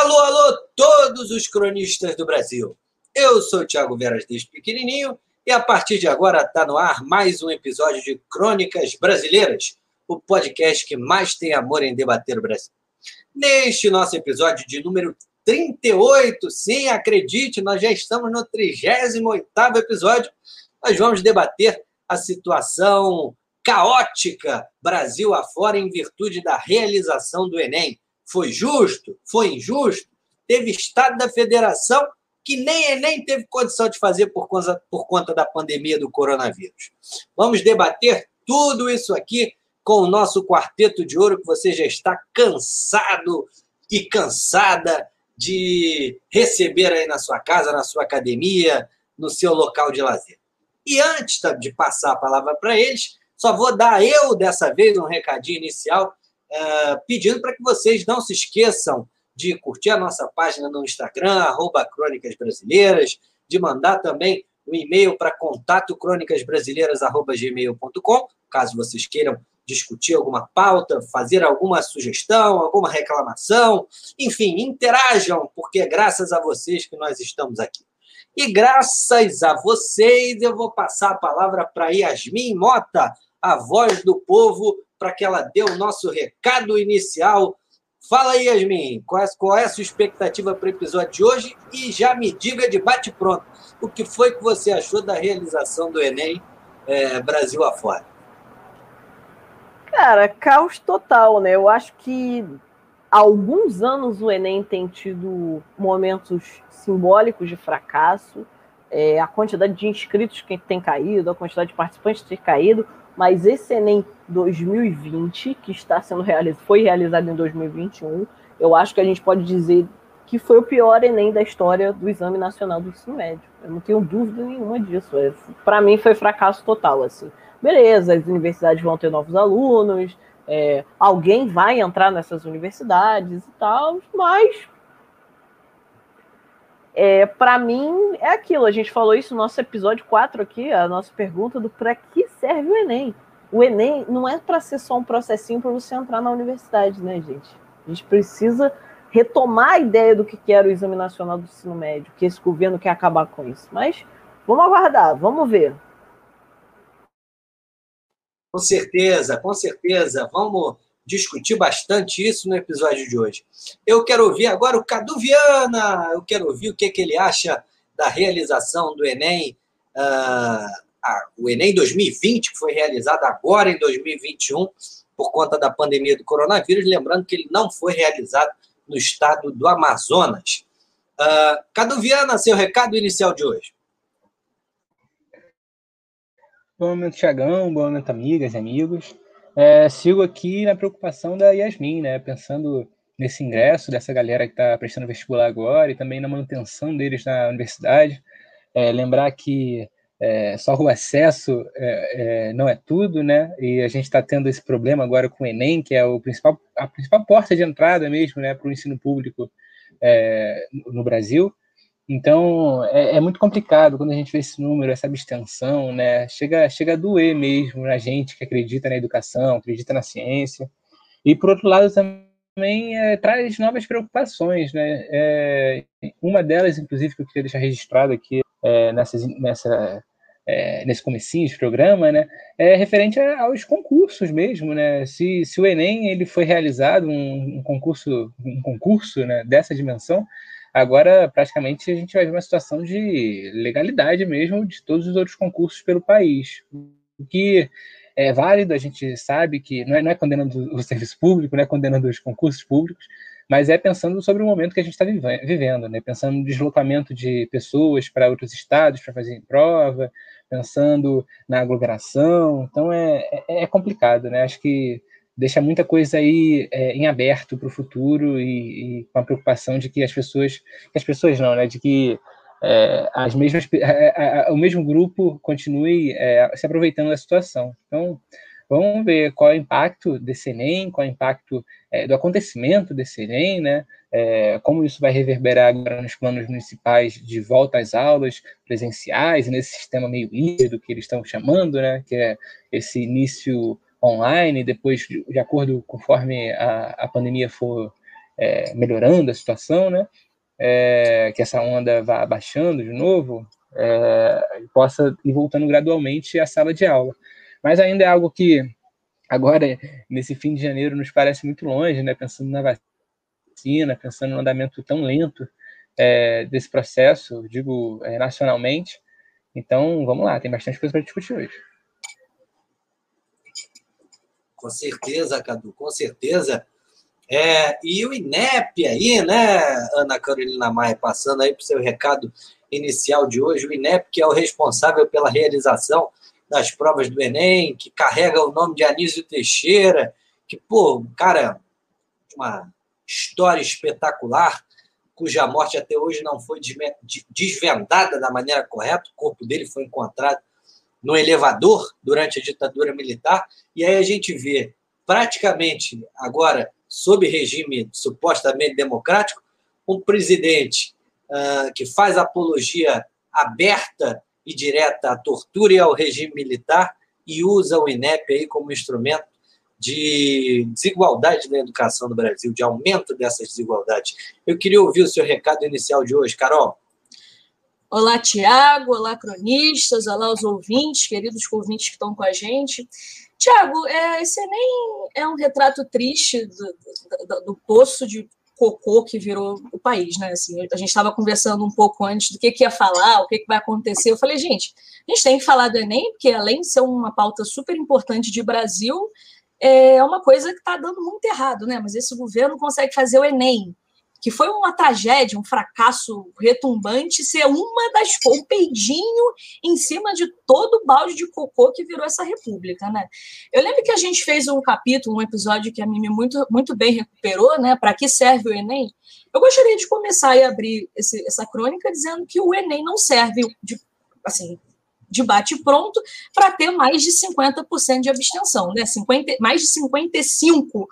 Alô, alô, todos os cronistas do Brasil. Eu sou o Thiago Veras desde pequenininho e a partir de agora está no ar mais um episódio de Crônicas Brasileiras, o podcast que mais tem amor em debater o Brasil. Neste nosso episódio de número 38, sim, acredite, nós já estamos no 38º episódio, nós vamos debater a situação caótica Brasil afora em virtude da realização do Enem. Foi justo? Foi injusto? Teve Estado da Federação que nem Enem teve condição de fazer por conta, por conta da pandemia do coronavírus. Vamos debater tudo isso aqui com o nosso quarteto de ouro que você já está cansado e cansada de receber aí na sua casa, na sua academia, no seu local de lazer. E antes de passar a palavra para eles, só vou dar eu dessa vez um recadinho inicial é, pedindo para que vocês não se esqueçam de curtir a nossa página no Instagram, arroba Crônicas Brasileiras, de mandar também um e-mail para contato crônicasbrasileiras.gmail.com, caso vocês queiram discutir alguma pauta, fazer alguma sugestão, alguma reclamação, enfim, interajam, porque é graças a vocês que nós estamos aqui. E graças a vocês, eu vou passar a palavra para Yasmin Mota, a voz do povo, para que ela dê o nosso recado inicial. Fala aí, Yasmin, qual é, qual é a sua expectativa para o episódio de hoje? E já me diga de bate-pronto, o que foi que você achou da realização do Enem é, Brasil afora? Cara, caos total, né? Eu acho que há alguns anos o Enem tem tido momentos simbólicos de fracasso, é, a quantidade de inscritos que tem caído, a quantidade de participantes que tem caído, mas esse Enem 2020, que está sendo realizado, foi realizado em 2021, eu acho que a gente pode dizer que foi o pior Enem da história do Exame Nacional do Ensino Médio. Eu não tenho dúvida nenhuma disso. É, Para mim foi fracasso total, assim. Beleza, as universidades vão ter novos alunos, é, alguém vai entrar nessas universidades e tal, mas é, para mim, é aquilo. A gente falou isso no nosso episódio 4 aqui, a nossa pergunta do para que serve o Enem. O Enem não é para ser só um processinho para você entrar na universidade, né, gente? A gente precisa retomar a ideia do que era o Exame Nacional do Ensino Médio, que esse governo quer acabar com isso. Mas vamos aguardar, vamos ver. Com certeza, com certeza. Vamos discutir bastante isso no episódio de hoje. Eu quero ouvir agora o Cadu Viana, eu quero ouvir o que, que ele acha da realização do Enem, uh, a, o Enem 2020, que foi realizado agora em 2021, por conta da pandemia do coronavírus, lembrando que ele não foi realizado no estado do Amazonas. Uh, Cadu Viana, seu recado inicial de hoje. Bom momento, Tiagão. Bom momento, amigas e amigos. É, sigo aqui na preocupação da Yasmin, né? Pensando nesse ingresso dessa galera que está prestando vestibular agora e também na manutenção deles na universidade. É, lembrar que é, só o acesso é, é, não é tudo, né? E a gente está tendo esse problema agora com o Enem, que é o principal, a principal porta de entrada mesmo né, para o ensino público é, no Brasil. Então, é, é, muito complicado quando a gente vê esse número, essa abstenção, né? Chega, chega a doer mesmo na gente que acredita na educação, acredita na ciência. E, por outro lado, também é, traz novas preocupações, né? É, uma delas, inclusive, que eu queria deixar registrado aqui é, nessa, é, nesse comecinho de programa, né? É referente aos concursos mesmo, né? Se, se o Enem ele foi realizado, um, um concurso, um concurso né, dessa dimensão, Agora, praticamente, a gente vai ver uma situação de legalidade mesmo de todos os outros concursos pelo país. O que é válido, a gente sabe que não é, não é condenando o serviço público, não é condenando os concursos públicos, mas é pensando sobre o momento que a gente está vivendo, né? pensando no deslocamento de pessoas para outros estados para fazer prova, pensando na aglomeração. Então, é, é, é complicado, né? Acho que deixa muita coisa aí é, em aberto para o futuro e, e, com a preocupação de que as pessoas, que as pessoas não, né, de que é, as mesmas, é, é, o mesmo grupo continue é, se aproveitando da situação. Então, vamos ver qual é o impacto desse Enem, qual é o impacto é, do acontecimento desse Enem, né, como isso vai reverberar agora nos planos municipais de volta às aulas presenciais, nesse sistema meio híbrido que eles estão chamando, né, que é esse início online, depois, de acordo conforme a, a pandemia for é, melhorando a situação, né? É, que essa onda vá abaixando de novo, é, possa ir voltando gradualmente à sala de aula. Mas ainda é algo que agora, nesse fim de janeiro, nos parece muito longe, né? Pensando na vacina, pensando no andamento tão lento é, desse processo, digo, é, nacionalmente. Então, vamos lá, tem bastante coisa para discutir hoje. Com certeza, Cadu, com certeza. É, e o INEP aí, né, Ana Carolina Maia, passando aí para o seu recado inicial de hoje, o INEP, que é o responsável pela realização das provas do Enem, que carrega o nome de Anísio Teixeira, que, pô, cara, uma história espetacular, cuja morte até hoje não foi desvendada da maneira correta, o corpo dele foi encontrado no elevador durante a ditadura militar, e aí a gente vê praticamente agora sob regime supostamente democrático, um presidente uh, que faz apologia aberta e direta à tortura e ao regime militar e usa o INEP aí como instrumento de desigualdade na educação no Brasil, de aumento dessas desigualdades. Eu queria ouvir o seu recado inicial de hoje, Carol. Olá, Tiago, olá, cronistas, olá, os ouvintes, queridos ouvintes que estão com a gente. Tiago, é, esse nem é um retrato triste do, do, do, poço de cocô que virou o país, né? Assim, a gente estava conversando um pouco antes do que, que ia falar, o que, que vai acontecer. Eu falei, gente, a gente tem que falar do Enem, porque além de ser uma pauta super importante de Brasil, é uma coisa que está dando muito errado, né? Mas esse governo consegue fazer o Enem que foi uma tragédia, um fracasso retumbante, ser uma das um peidinho em cima de todo o balde de cocô que virou essa república, né? Eu lembro que a gente fez um capítulo, um episódio que a Mimi muito, muito bem recuperou, né? Para que serve o Enem? Eu gostaria de começar e abrir esse, essa crônica dizendo que o Enem não serve de, assim, de bate-pronto para ter mais de 50% de abstenção, né? 50, mais de 55%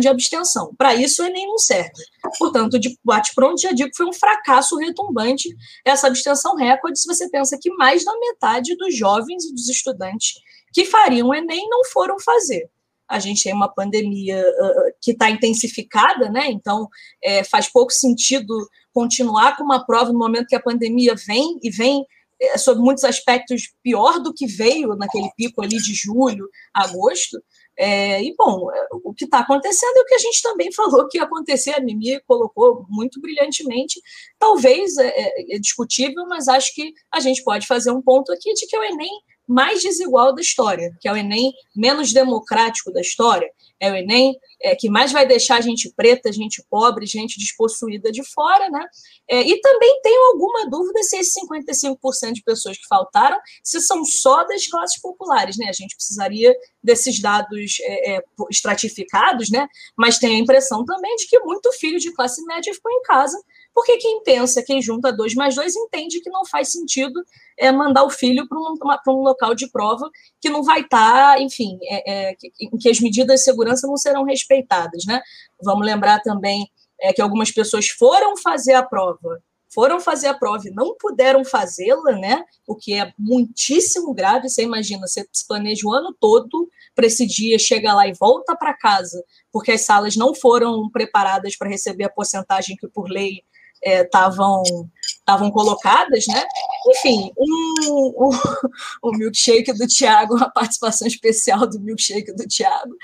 de abstenção. Para isso, o Enem não serve. Portanto, de bate-pronto, já digo que foi um fracasso retumbante essa abstenção recorde, se você pensa que mais da metade dos jovens e dos estudantes que fariam o Enem não foram fazer a gente tem uma pandemia uh, que está intensificada, né? Então é, faz pouco sentido continuar com uma prova no momento que a pandemia vem e vem é, sob muitos aspectos pior do que veio naquele pico ali de julho, agosto. É, e, bom, é, o que está acontecendo é o que a gente também falou que ia acontecer, a Mimi colocou muito brilhantemente. Talvez é, é, é discutível, mas acho que a gente pode fazer um ponto aqui de que o Enem mais desigual da história, que é o Enem menos democrático da história, é o Enem é, que mais vai deixar gente preta, gente pobre, gente despossuída de fora, né? É, e também tenho alguma dúvida se esses 55% de pessoas que faltaram, se são só das classes populares, né? A gente precisaria desses dados é, é estratificados, né? Mas tem a impressão também de que muito filho de classe média ficou em casa porque quem pensa, quem junta dois mais dois, entende que não faz sentido é, mandar o filho para um, um, local de prova que não vai estar, tá, enfim, é, é, em que as medidas de segurança não serão respeitadas. Né? Vamos lembrar também é, que algumas pessoas foram fazer a prova, foram fazer a prova e não puderam fazê-la, né? O que é muitíssimo grave. Você imagina, você se planeja o ano todo para esse dia, chega lá e volta para casa, porque as salas não foram preparadas para receber a porcentagem que, por lei, estavam é, estavam colocadas, né? Enfim, um, um, o milkshake do Tiago, a participação especial do milkshake do Tiago.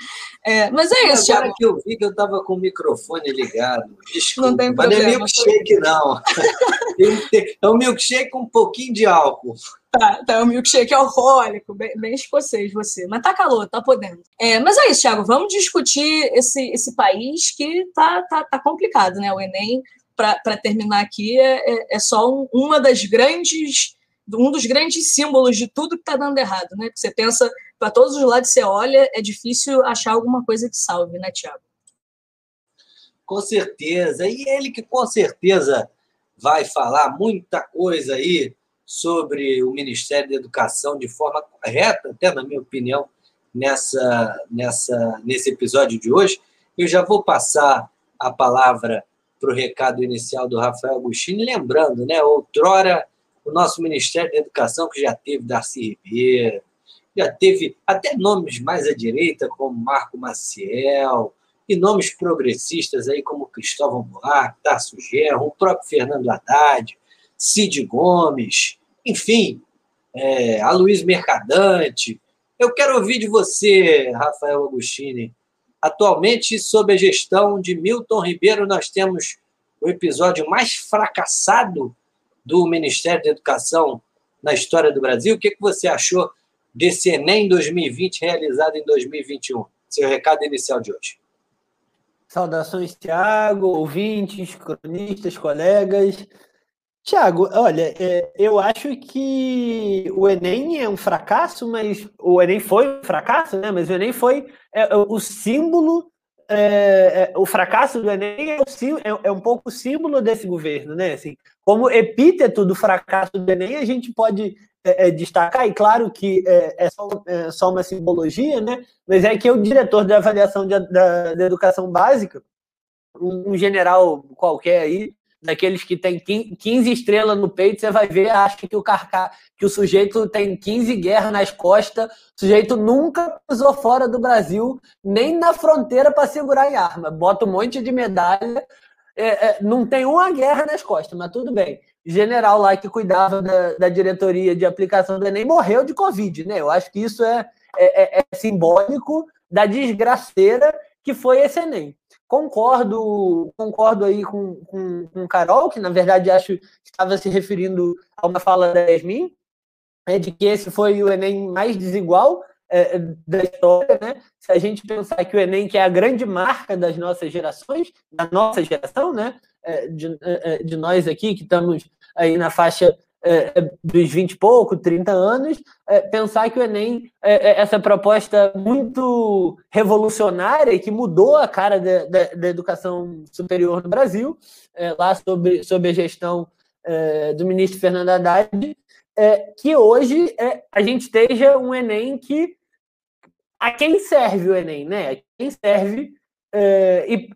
É, mas é isso, Thiago. que eu vi que eu estava com o microfone ligado. Desculpa, não tem problema. Mas não é milkshake, não. é um milkshake com um pouquinho de álcool. Tá, tá, é um milkshake alcoólico, bem, bem escocês você. Mas tá calor, tá podendo. É, mas é isso, Thiago, vamos discutir esse, esse país que tá, tá, tá complicado, né? O Enem para terminar aqui, é, é, é só um, uma das grandes, um dos grandes símbolos de tudo que está dando errado, né? Você pensa para todos os lados você olha, é difícil achar alguma coisa que salve, né, Tiago? Com certeza. E ele que com certeza vai falar muita coisa aí sobre o Ministério da Educação de forma correta, até na minha opinião, nessa, nessa, nesse episódio de hoje. Eu já vou passar a palavra para o recado inicial do Rafael Agostini, lembrando, né, outrora o nosso Ministério da Educação, que já teve Darcy Ribeiro, já teve até nomes mais à direita, como Marco Maciel, e nomes progressistas aí como Cristóvão Buarque, Tarso Gerro, o próprio Fernando Haddad, Cid Gomes, enfim, é, a Luiz Mercadante. Eu quero ouvir de você, Rafael Agostini. Atualmente, sob a gestão de Milton Ribeiro, nós temos o episódio mais fracassado do Ministério da Educação na história do Brasil. O que, você achou desse Enem 2020 realizado em 2021? Seu recado inicial de hoje. Saudações, Tiago, ouvintes, cronistas, colegas. Tiago, olha, é, eu acho que o Enem é um fracasso, mas o Enem foi um fracasso, né? Mas o Enem foi é, é o símbolo, é, é, o fracasso do Enem é, o, é, um pouco o símbolo desse governo, né? Assim, como epíteto do fracasso do Enem, a gente pode destacar, e claro que é, só, só, uma simbologia, né? Mas é que o diretor de avaliação de, da, educação básica, um general qualquer aí, daqueles que tem 15 estrelas no peito, você vai ver, acha que o carca, que o sujeito tem 15 guerras nas costas, o sujeito nunca pisou fora do Brasil, nem na fronteira para segurar em arma. Bota um monte de medalha, é, é, não tem uma guerra nas costas, mas tudo bem. General lá que cuidava da, da diretoria de aplicação do Enem morreu de Covid, né? Eu acho que isso é, é, é, é simbólico da desgraceira que foi esse Enem. Concordo, concordo aí com, com, com Carol, que na verdade acho que estava se referindo a uma fala da Yasmin, é, de que esse foi o Enem mais desigual é, da história, né? Se a gente pensar que o Enem, que é a grande marca das nossas gerações, da nossa geração, né? É, de, de nós aqui que estamos aí na faixa é, é, dos 20 e pouco, 30 anos, é, pensar que o Enem é, é, essa proposta muito revolucionária que mudou a cara da, da, da educação superior no Brasil, é, lá sobre, sobre a gestão do ministro Fernando Haddad, que hoje a gente esteja um Enem que a quem serve o Enem, né? A quem serve e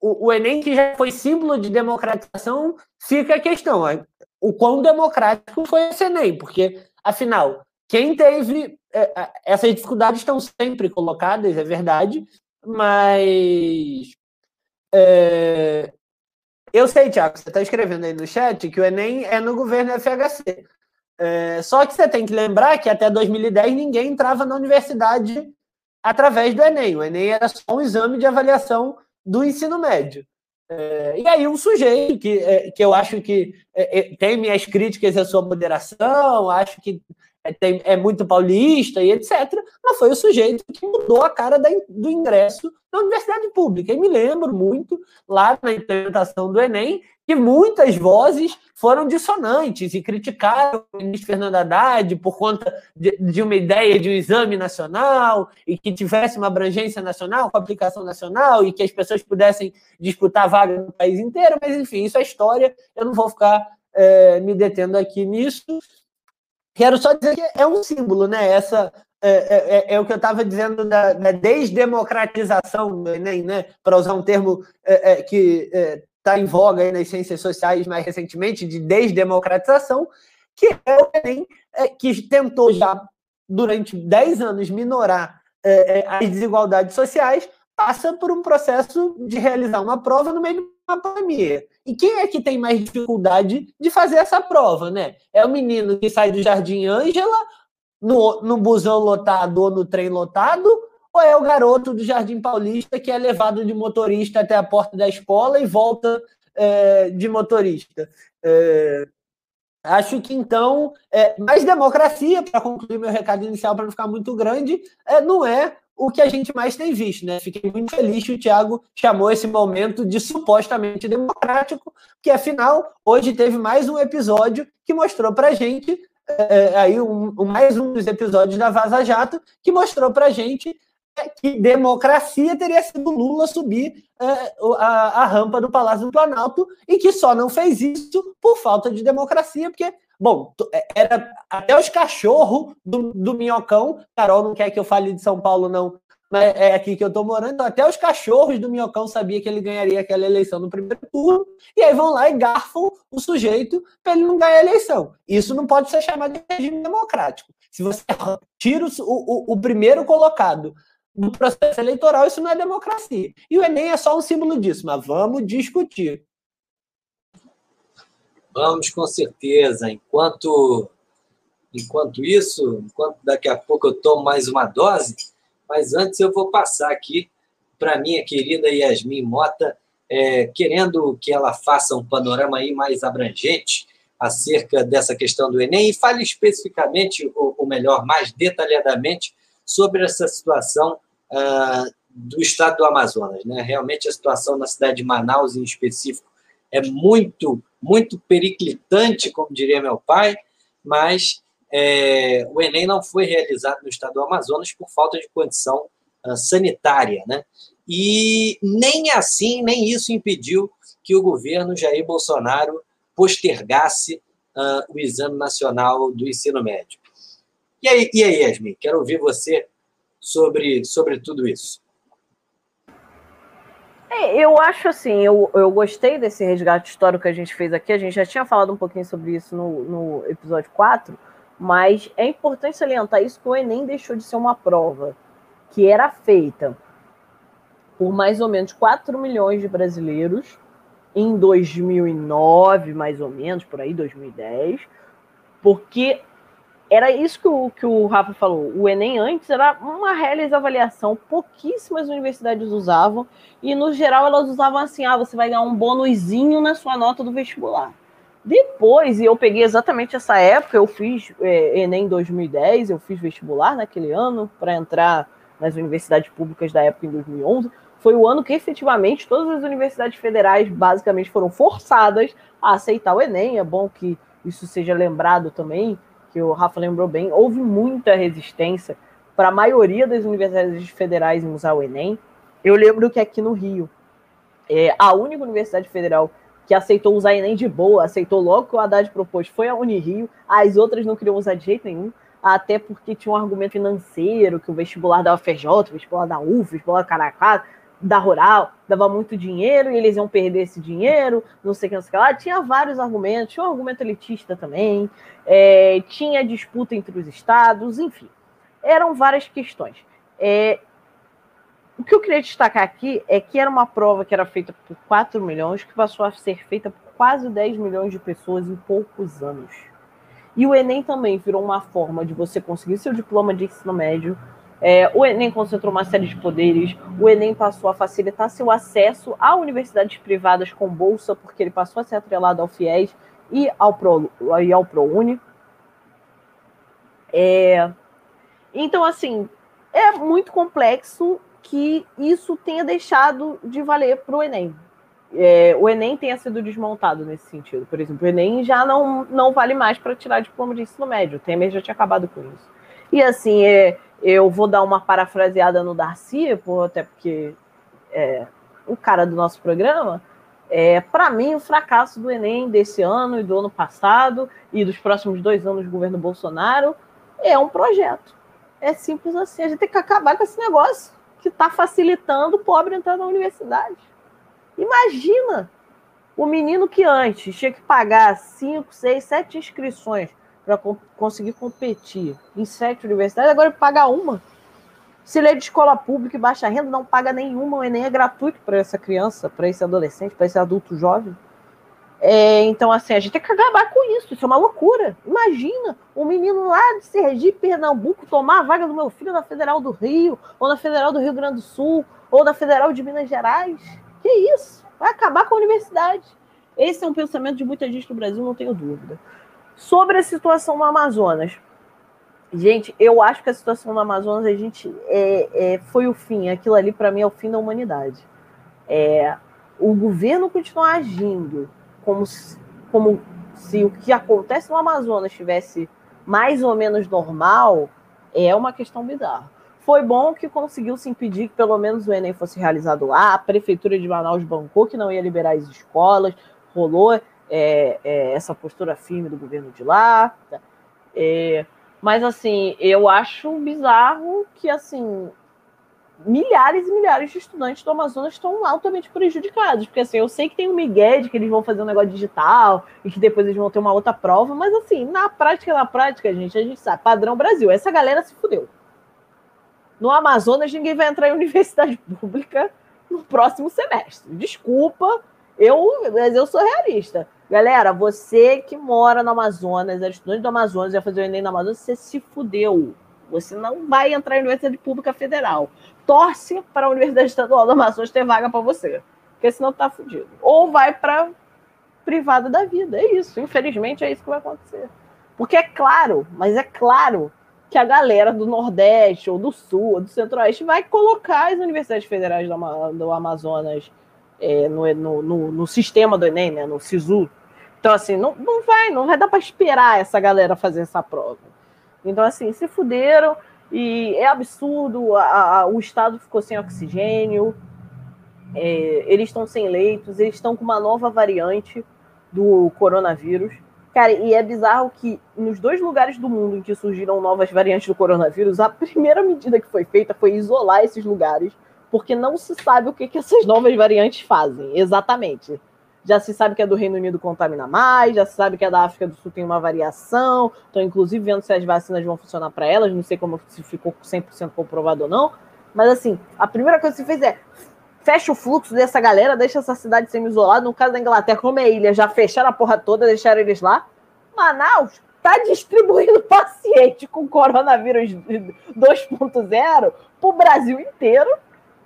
o, o Enem que já foi símbolo de democratização fica a questão o quão democrático foi esse Enem, porque, afinal, quem teve. É, é, essas dificuldades estão sempre colocadas, é verdade, mas. É, eu sei, Tiago, você está escrevendo aí no chat que o Enem é no governo FHC. É, só que você tem que lembrar que até 2010 ninguém entrava na universidade através do Enem. O Enem era só um exame de avaliação do ensino médio. É, e aí um sujeito que, é, que eu acho que é, é tem minhas críticas à sua moderação, acho que é, tem, é muito paulista e etc., mas foi o sujeito que mudou a cara da, do ingresso na universidade pública. E me lembro muito, lá na implementação do Enem, que muitas vozes foram dissonantes e criticaram o ministro Fernando Haddad por conta de, de, uma ideia de um exame nacional e que tivesse uma abrangência nacional, com aplicação nacional e que as pessoas pudessem disputar vaga no país inteiro, mas enfim, isso é história, eu não vou ficar é, me detendo aqui nisso. Quero só dizer que é um símbolo, né? Essa é, é, é, é, o que eu estava dizendo da, da, desdemocratização do Enem, né? Para usar um termo é, é, que está em voga nas ciências sociais mais recentemente, de desdemocratização, que é o Enem, é, que tentou já, durante 10 anos, minorar é, é, as desigualdades sociais, passa por um processo de realizar uma prova no meio de uma pandemia. E quem é que tem mais dificuldade de fazer essa prova, né? É o menino que sai do Jardim Ângela, no, no busão lotado ou no trem lotado, ou é o garoto do Jardim Paulista que é levado de motorista até a porta da escola e volta é, de motorista? É, acho que então, é, mais democracia, para concluir meu recado inicial, para não ficar muito grande, é, não é o que a gente mais tem visto, né? Fiquei muito feliz que o Thiago chamou esse momento de supostamente democrático, que afinal hoje teve mais um episódio que mostrou para gente é, é, aí um, mais um dos episódios da Vaza Jato que mostrou para gente que democracia teria sido Lula subir é, a, a, rampa do Palácio do Planalto e que só não fez isso por falta de democracia, porque, bom, é, era até os cachorros do, do Minhocão, Carol não quer que eu fale de São Paulo, não, mas é aqui que eu tô morando, então até os cachorros do Minhocão sabia que ele ganharia aquela eleição no primeiro turno, e aí vão lá e garfam o sujeito para ele não ganhar a eleição. Isso não pode ser chamado de regime democrático. Se você tira o, o, o primeiro colocado do processo eleitoral, isso não é democracia. E o Enem é só um símbolo disso, mas vamos discutir. Vamos, com certeza. Enquanto, enquanto isso, enquanto daqui a pouco eu tomo mais uma dose, mas antes eu vou passar aqui para minha querida Yasmin Mota, é, querendo que ela faça um panorama aí mais abrangente acerca dessa questão do Enem e fale especificamente, ou, ou melhor, mais detalhadamente, sobre essa situação uh, do estado do Amazonas. Né? Realmente a situação na cidade de Manaus, em específico, é muito, muito periclitante, como diria meu pai, mas é, o Enem não foi realizado no estado do Amazonas por falta de condição uh, sanitária. Né? E nem assim, nem isso impediu que o governo Jair Bolsonaro postergasse uh, o Exame Nacional do Ensino Médio. E aí, e aí, Yasmin, quero ouvir você sobre, sobre tudo isso. É, eu acho assim, eu, eu gostei desse resgate histórico que a gente fez aqui. A gente já tinha falado um pouquinho sobre isso no, no episódio 4, mas é importante salientar isso que o Enem deixou de ser uma prova que era feita por mais ou menos 4 milhões de brasileiros em 2009, mais ou menos, por aí, 2010, porque era isso que o, que o Rafa falou. O Enem antes era uma reles avaliação, pouquíssimas universidades usavam, e no geral elas usavam assim: ah, você vai ganhar um bônusinho na sua nota do vestibular. Depois, e eu peguei exatamente essa época, eu fiz é, Enem 2010, eu fiz vestibular naquele ano para entrar nas universidades públicas da época em 2011 foi o ano que efetivamente todas as universidades federais basicamente foram forçadas a aceitar o Enem. É bom que isso seja lembrado também, que o Rafa lembrou bem. Houve muita resistência para a maioria das universidades federais em usar o Enem. Eu lembro que aqui no Rio, é, a única universidade federal que aceitou usar Enem de boa, aceitou logo que o Haddad propôs, foi a Unirio. As outras não queriam usar de jeito nenhum, até porque tinha um argumento financeiro, que o vestibular da UFJ, o vestibular da UF, o vestibular da Caracas, da rural dava muito dinheiro e eles iam perder esse dinheiro, não sei o que, não sei o que lá. Tinha vários argumentos, tinha um argumento elitista também, é, tinha disputa entre os estados, enfim. Eram várias questões. É, o que eu queria destacar aqui é que era uma prova que era feita por 4 milhões, que passou a ser feita por quase 10 milhões de pessoas em poucos anos. E o Enem também virou uma forma de você conseguir seu diploma de ensino médio é, o Enem concentrou uma série de poderes, o Enem passou a facilitar seu acesso a universidades privadas com bolsa, porque ele passou a ser atrelado ao FIES e ao, Pro, e ao ProUni. É, então, assim, é muito complexo que isso tenha deixado de valer para o Enem. É, o Enem tenha sido desmontado nesse sentido. Por exemplo, o Enem já não, não vale mais para tirar diploma de ensino médio. O Temer já tinha acabado com isso. E assim, é, eu vou dar uma parafraseada no Darcy, por, até porque é o cara do nosso programa. É, para mim, o fracasso do Enem desse ano e do ano passado e dos próximos dois anos do governo Bolsonaro é um projeto. É simples assim. A gente tem que acabar com esse negócio que está facilitando o pobre entrar na universidade. Imagina o menino que antes tinha que pagar cinco, seis, sete inscrições para co conseguir competir em sete universidades, agora ele paga uma. Se ele é de escola pública e baixa renda, não paga nenhuma, o Enem é gratuito para essa criança, para esse adolescente, para esse adulto jovem. É, então, assim, a gente tem que acabar com isso, isso é uma loucura. Imagina um menino lá de Sergipe, Pernambuco, tomar a vaga do meu filho na Federal do Rio, ou na Federal do Rio Grande do Sul, ou na Federal de Minas Gerais. Que isso? Vai acabar com a universidade. Esse é um pensamento de muita gente no Brasil, não tenho dúvida. Sobre a situação no Amazonas. Gente, eu acho que a situação no Amazonas a gente é, é foi o fim. Aquilo ali, para mim, é o fim da humanidade. É, o governo continuar agindo como se, como se o que acontece no Amazonas estivesse mais ou menos normal é uma questão bizarra. Foi bom que conseguiu se impedir que pelo menos o Enem fosse realizado lá. A prefeitura de Manaus bancou que não ia liberar as escolas, rolou é, é, essa postura firme do governo de lá. É, mas assim, eu acho bizarro que assim milhares e milhares de estudantes do Amazonas estão altamente prejudicados, porque assim, eu sei que tem um migué de que eles vão fazer um negócio digital e que depois eles vão ter uma outra prova, mas assim, na prática, na prática, gente, a gente sabe, padrão Brasil, essa galera se fudeu. no Amazonas ninguém vai entrar em universidade pública no próximo semestre. Desculpa, eu, mas eu sou realista. Galera, você que mora no Amazonas, é estudante do Amazonas, vai fazer o Enem no Amazonas, você se fudeu. Você não vai entrar em Universidade Pública Federal. Torce para a Universidade Estadual do Amazonas ter vaga para você. Porque senão tá fudido. Ou vai para privada da vida. É isso. Infelizmente, é isso que vai acontecer. Porque é claro, mas é claro que a galera do Nordeste, ou do Sul, ou do Centro-Oeste vai colocar as universidades federais do, do Amazonas é, no, no, no, no, sistema do Enem, né, no SISU. Então, assim, não, não vai, não vai dar para esperar essa galera fazer essa prova. Então, assim, se fuderam e é absurdo, a, a, o Estado ficou sem oxigênio, é, eles estão sem leitos, eles estão com uma nova variante do coronavírus. Cara, e é bizarro que nos dois lugares do mundo em que surgiram novas variantes do coronavírus, a primeira medida que foi feita foi isolar esses lugares, porque não se sabe o que, que essas novas variantes fazem, exatamente. Já se sabe que a do Reino Unido contamina mais, já se sabe que a da África do Sul tem uma variação, estão inclusive vendo se as vacinas vão funcionar para elas, não sei como se ficou 100% comprovado ou não, mas assim, a primeira coisa que se fez é fecha o fluxo dessa galera, deixa essa cidade semi-isolada. No caso da Inglaterra, como é ilha, já fecharam a porra toda, deixaram eles lá. Manaus está distribuindo paciente com coronavírus 2.0 para o Brasil inteiro.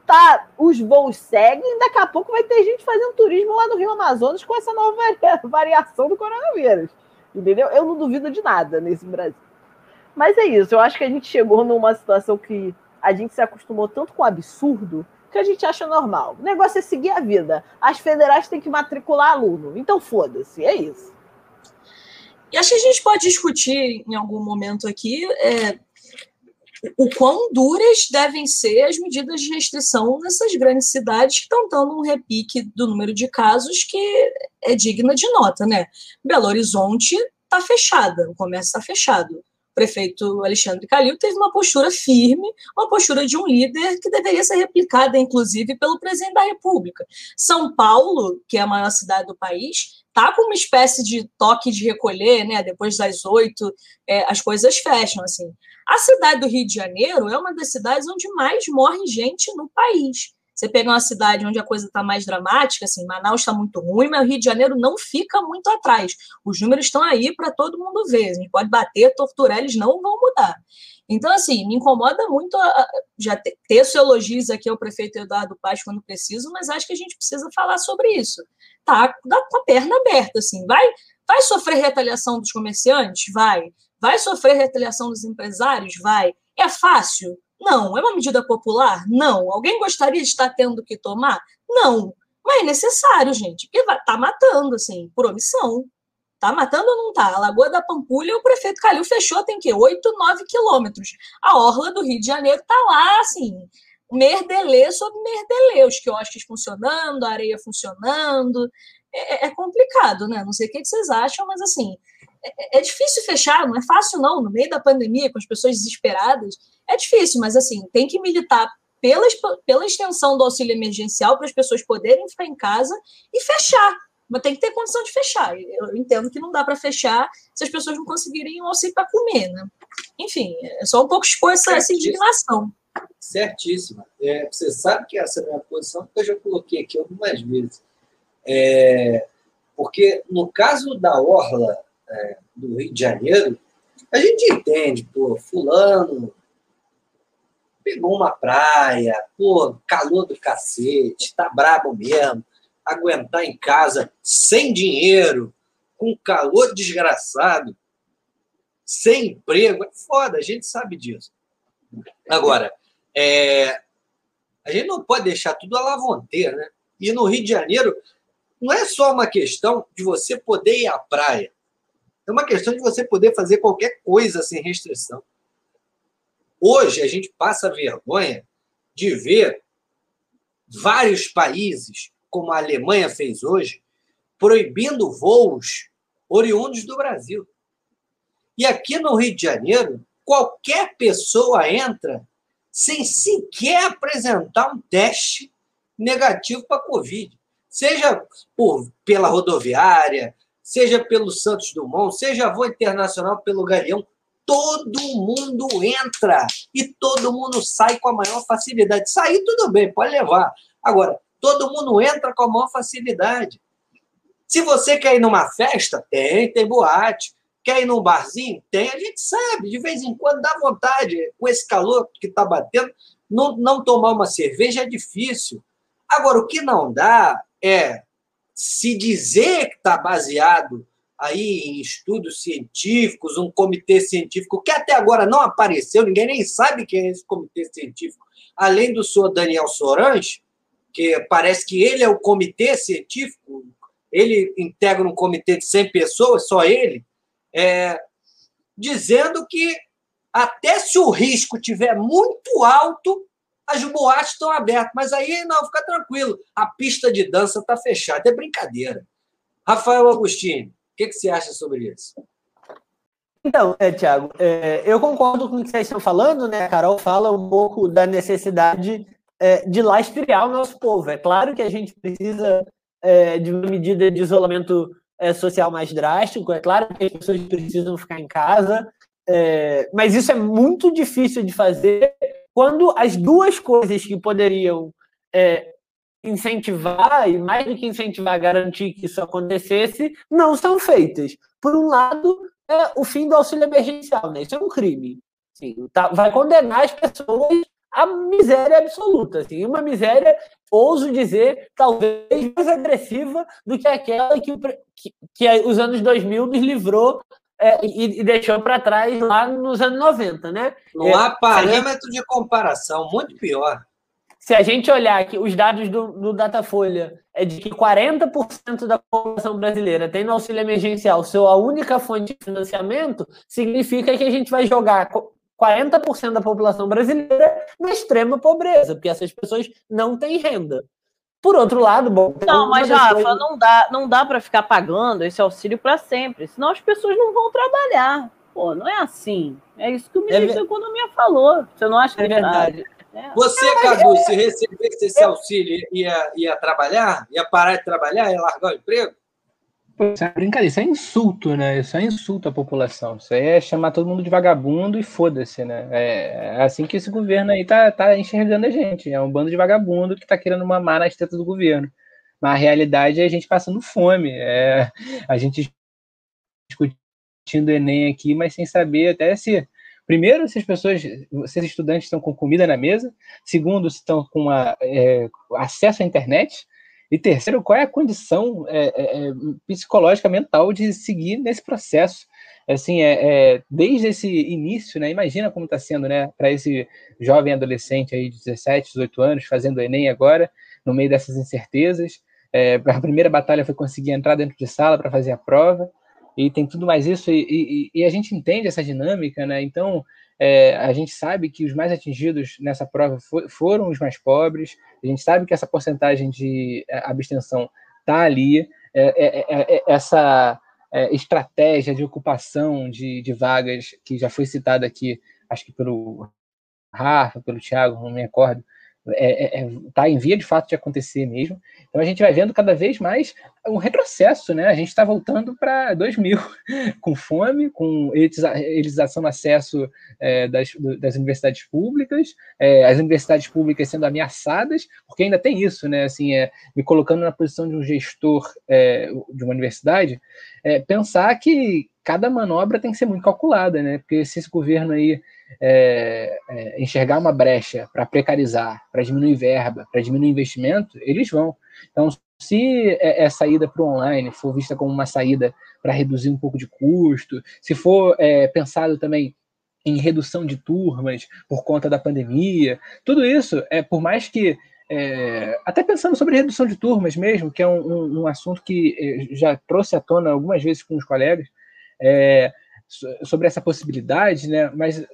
Tá, os voos seguem, daqui a pouco vai ter gente fazendo turismo lá no Rio Amazonas com essa nova variação do coronavírus. Entendeu? Eu não duvido de nada nesse Brasil. Mas é isso, eu acho que a gente chegou numa situação que a gente se acostumou tanto com o absurdo que a gente acha normal. O negócio é seguir a vida. As federais têm que matricular aluno. Então foda-se, é isso. E acho que a gente pode discutir em algum momento aqui é, o quão duras devem ser as medidas de restrição nessas grandes cidades que estão dando um repique do número de casos que é digna de nota, né? Belo Horizonte está fechada, o comércio está fechado prefeito Alexandre Calil teve uma postura firme, uma postura de um líder que deveria ser replicada, inclusive, pelo presidente da República. São Paulo, que é a maior cidade do país, está com uma espécie de toque de recolher, né? Depois das oito, é, as coisas fecham, assim. A cidade do Rio de Janeiro é uma das cidades onde mais morre gente no país. Você pega uma cidade onde a coisa está mais dramática, assim, Manaus está muito ruim, mas o Rio de Janeiro não fica muito atrás. Os números estão aí para todo mundo ver. A gente pode bater, torturar, eles não vão mudar. Então, assim, me incomoda muito a, já ter, ter elogios aqui ao prefeito Eduardo Paz quando preciso, mas acho que a gente precisa falar sobre isso. Tá com a perna aberta, assim. Vai, vai sofrer retaliação dos comerciantes? Vai. Vai sofrer retaliação dos empresários? Vai. É fácil? Não. É uma medida popular? Não. Alguém gostaria de estar tendo que tomar? Não. Mas é necessário, gente, porque está matando, assim, por omissão. Está matando ou não está? A Lagoa da Pampulha, o prefeito Calil fechou, tem que 8, 9 quilômetros. A orla do Rio de Janeiro está lá, assim, merdelê sobre merdelê, os quiosques funcionando, a areia funcionando. É, é, complicado, né? Não sei o que vocês acham, mas assim, é, é difícil fechar, não é fácil não, no meio da pandemia, com as pessoas desesperadas. É difícil, mas assim, tem que militar pela, pela extensão do auxílio emergencial para as pessoas poderem ficar em casa e fechar. Mas tem que ter condição de fechar. Eu entendo que não dá para fechar se as pessoas não conseguirem um auxílio para comer, né? Enfim, é só um pouco expor essa, essa indignação. Certíssima. É, você sabe que essa é a minha posição, que eu já coloquei aqui algumas vezes. É, porque no caso da Orla é, do Rio de Janeiro, a gente entende, pô, fulano pegou uma praia, pô, calor do cacete, tá brabo mesmo, aguentar em casa sem dinheiro, com calor desgraçado, sem emprego, é foda, a gente sabe disso. Agora, é, a gente não pode deixar tudo à lavonteira, né? E no Rio de Janeiro, não é só uma questão de você poder ir à praia, é uma questão de você poder fazer qualquer coisa sem restrição. Hoje a gente passa vergonha de ver vários países, como a Alemanha fez hoje, proibindo voos oriundos do Brasil. E aqui no Rio de Janeiro, qualquer pessoa entra sem sequer apresentar um teste negativo para Covid. Seja por, pela rodoviária, seja pelo Santos Dumont, seja voo internacional pelo Galeão, todo mundo entra e todo mundo sai com a maior facilidade. Sair, tudo bem, pode levar. Agora, todo mundo entra com a maior facilidade. Se você quer ir numa festa, tem, tem boate. Quer ir num barzinho? Tem, a gente sabe, de vez em quando dá vontade. Com esse calor que está batendo, não, não tomar uma cerveja é difícil. Agora, o que não dá é se dizer que está baseado aí em estudos científicos, um comitê científico que até agora não apareceu, ninguém nem sabe quem é esse comitê científico, além do senhor Daniel Sorange, que parece que ele é o comitê científico, ele integra um comitê de 100 pessoas, só ele, é, dizendo que até se o risco tiver muito alto, as boates estão abertas. Mas aí, não, fica tranquilo, a pista de dança está fechada. É brincadeira. Rafael Agostinho, o que, que você acha sobre isso? Então, é, Tiago, é, eu concordo com o que vocês estão falando, né? A Carol fala um pouco da necessidade é, de lastrear o nosso povo. É claro que a gente precisa é, de uma medida de isolamento é, social mais drástico, é claro que as pessoas precisam ficar em casa, é, mas isso é muito difícil de fazer quando as duas coisas que poderiam é, incentivar, e mais do que incentivar, garantir que isso acontecesse, não são feitas. Por um lado, é o fim do auxílio emergencial, né? Isso é um crime. Sim, tá, vai condenar as pessoas à miséria absoluta. Assim, uma miséria, ouso dizer, talvez mais agressiva do que aquela que, que, que os anos 2000 nos livrou é, e, e, deixou para trás lá nos anos 90, né? Não é, há parâmetro gente, de comparação, muito pior. Se a gente olhar aqui, os dados do, do Datafolha é de que 40% da população brasileira tem no auxílio emergencial sua única fonte de financiamento, significa que a gente vai jogar 40% da população brasileira na extrema pobreza, porque essas pessoas não têm renda. Por outro lado, bom. Não, mas Rafa, coisas... não dá, não dá para ficar pagando esse auxílio para sempre, senão as pessoas não vão trabalhar. Pô, não é assim. É isso que o é ministro é da Economia falou. Você não acha que é verdade? É. Você, Cadu, se recebesse esse auxílio, ia, ia trabalhar? Ia parar de trabalhar? Ia largar o emprego? Isso é brincadeira, isso é insulto, né? Isso é insulto à população. Isso aí é chamar todo mundo de vagabundo e foda-se, né? É, é assim que esse governo aí tá, tá enxergando a gente. É um bando de vagabundo que tá querendo mamar nas tetas do governo. Mas a realidade é a gente passando fome. É a gente discutindo Enem aqui, mas sem saber até se. Primeiro, se as pessoas, se os estudantes estão com comida na mesa. Segundo, se estão com a, é, acesso à internet. E terceiro, qual é a condição é, é, é, psicológica, mental de seguir nesse processo? Assim, é, é desde esse início, né? Imagina como está sendo, né? Para esse jovem adolescente aí de 17, 18 anos, fazendo o Enem agora, no meio dessas incertezas. É, a primeira batalha foi conseguir entrar dentro de sala para fazer a prova, e tem tudo mais isso, e, e, e a gente entende essa dinâmica, né? Então, é, a gente sabe que os mais atingidos nessa prova for, foram os mais pobres, a gente sabe que essa porcentagem de é, abstenção está ali, é, é, é, é essa estratégia de ocupação de, de, vagas, que já foi citada aqui, acho que pelo Rafa, pelo Thiago, não me recordo, está é, é, tá em via de fato de acontecer mesmo. Então a gente vai vendo cada vez mais um retrocesso, né? A gente está voltando para 2000, com fome, com elitização no acesso é, das, das, universidades públicas, é, as universidades públicas sendo ameaçadas, porque ainda tem isso, né? Assim, é, me colocando na posição de um gestor é, de uma universidade, é, pensar que cada manobra tem que ser muito calculada, né? Porque se esse governo aí é, é, enxergar uma brecha para precarizar, para diminuir verba, para diminuir investimento, eles vão. Então, se é, é saída para o online for vista como uma saída para reduzir um pouco de custo, se for é, pensado também em redução de turmas por conta da pandemia, tudo isso, é por mais que é, até pensando sobre redução de turmas mesmo, que é um, um, um, assunto que é, já trouxe à tona algumas vezes com os colegas, é, sobre essa possibilidade, né? Mas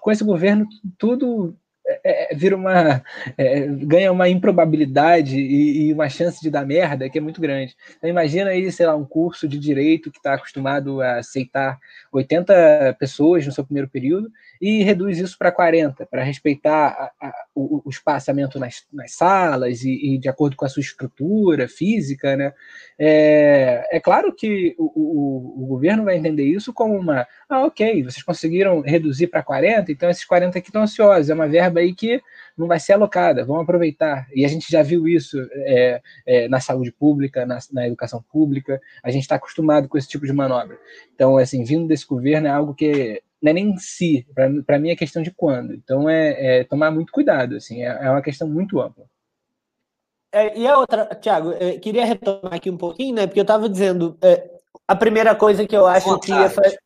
com esse governo tudo é, é, vira uma. É, ganha uma improbabilidade e, e, uma chance de dar merda que é muito grande. Então, imagina aí, sei lá, um curso de direito que está acostumado a aceitar 80 pessoas no seu primeiro período e reduz isso para 40, para respeitar a, a, o, o, espaçamento nas, nas salas e, e, de acordo com a sua estrutura física, né? É, é claro que o, o, o governo vai entender isso como uma. Ah, ok, vocês conseguiram reduzir para 40, então esses 40 aqui estão ansiosos, é uma verba aí que não vai ser alocada, vamos aproveitar. E a gente já viu isso é, é, na saúde pública, na, na educação pública, a gente está acostumado com esse tipo de manobra. Então, assim, vindo desse governo é algo que não é nem si, para mim é questão de quando. Então é, é tomar muito cuidado, assim, é, é uma questão muito ampla. É, e a outra, Tiago, é, queria retomar aqui um pouquinho, né? Porque eu estava dizendo, é, a primeira coisa que eu acho que ia fazer,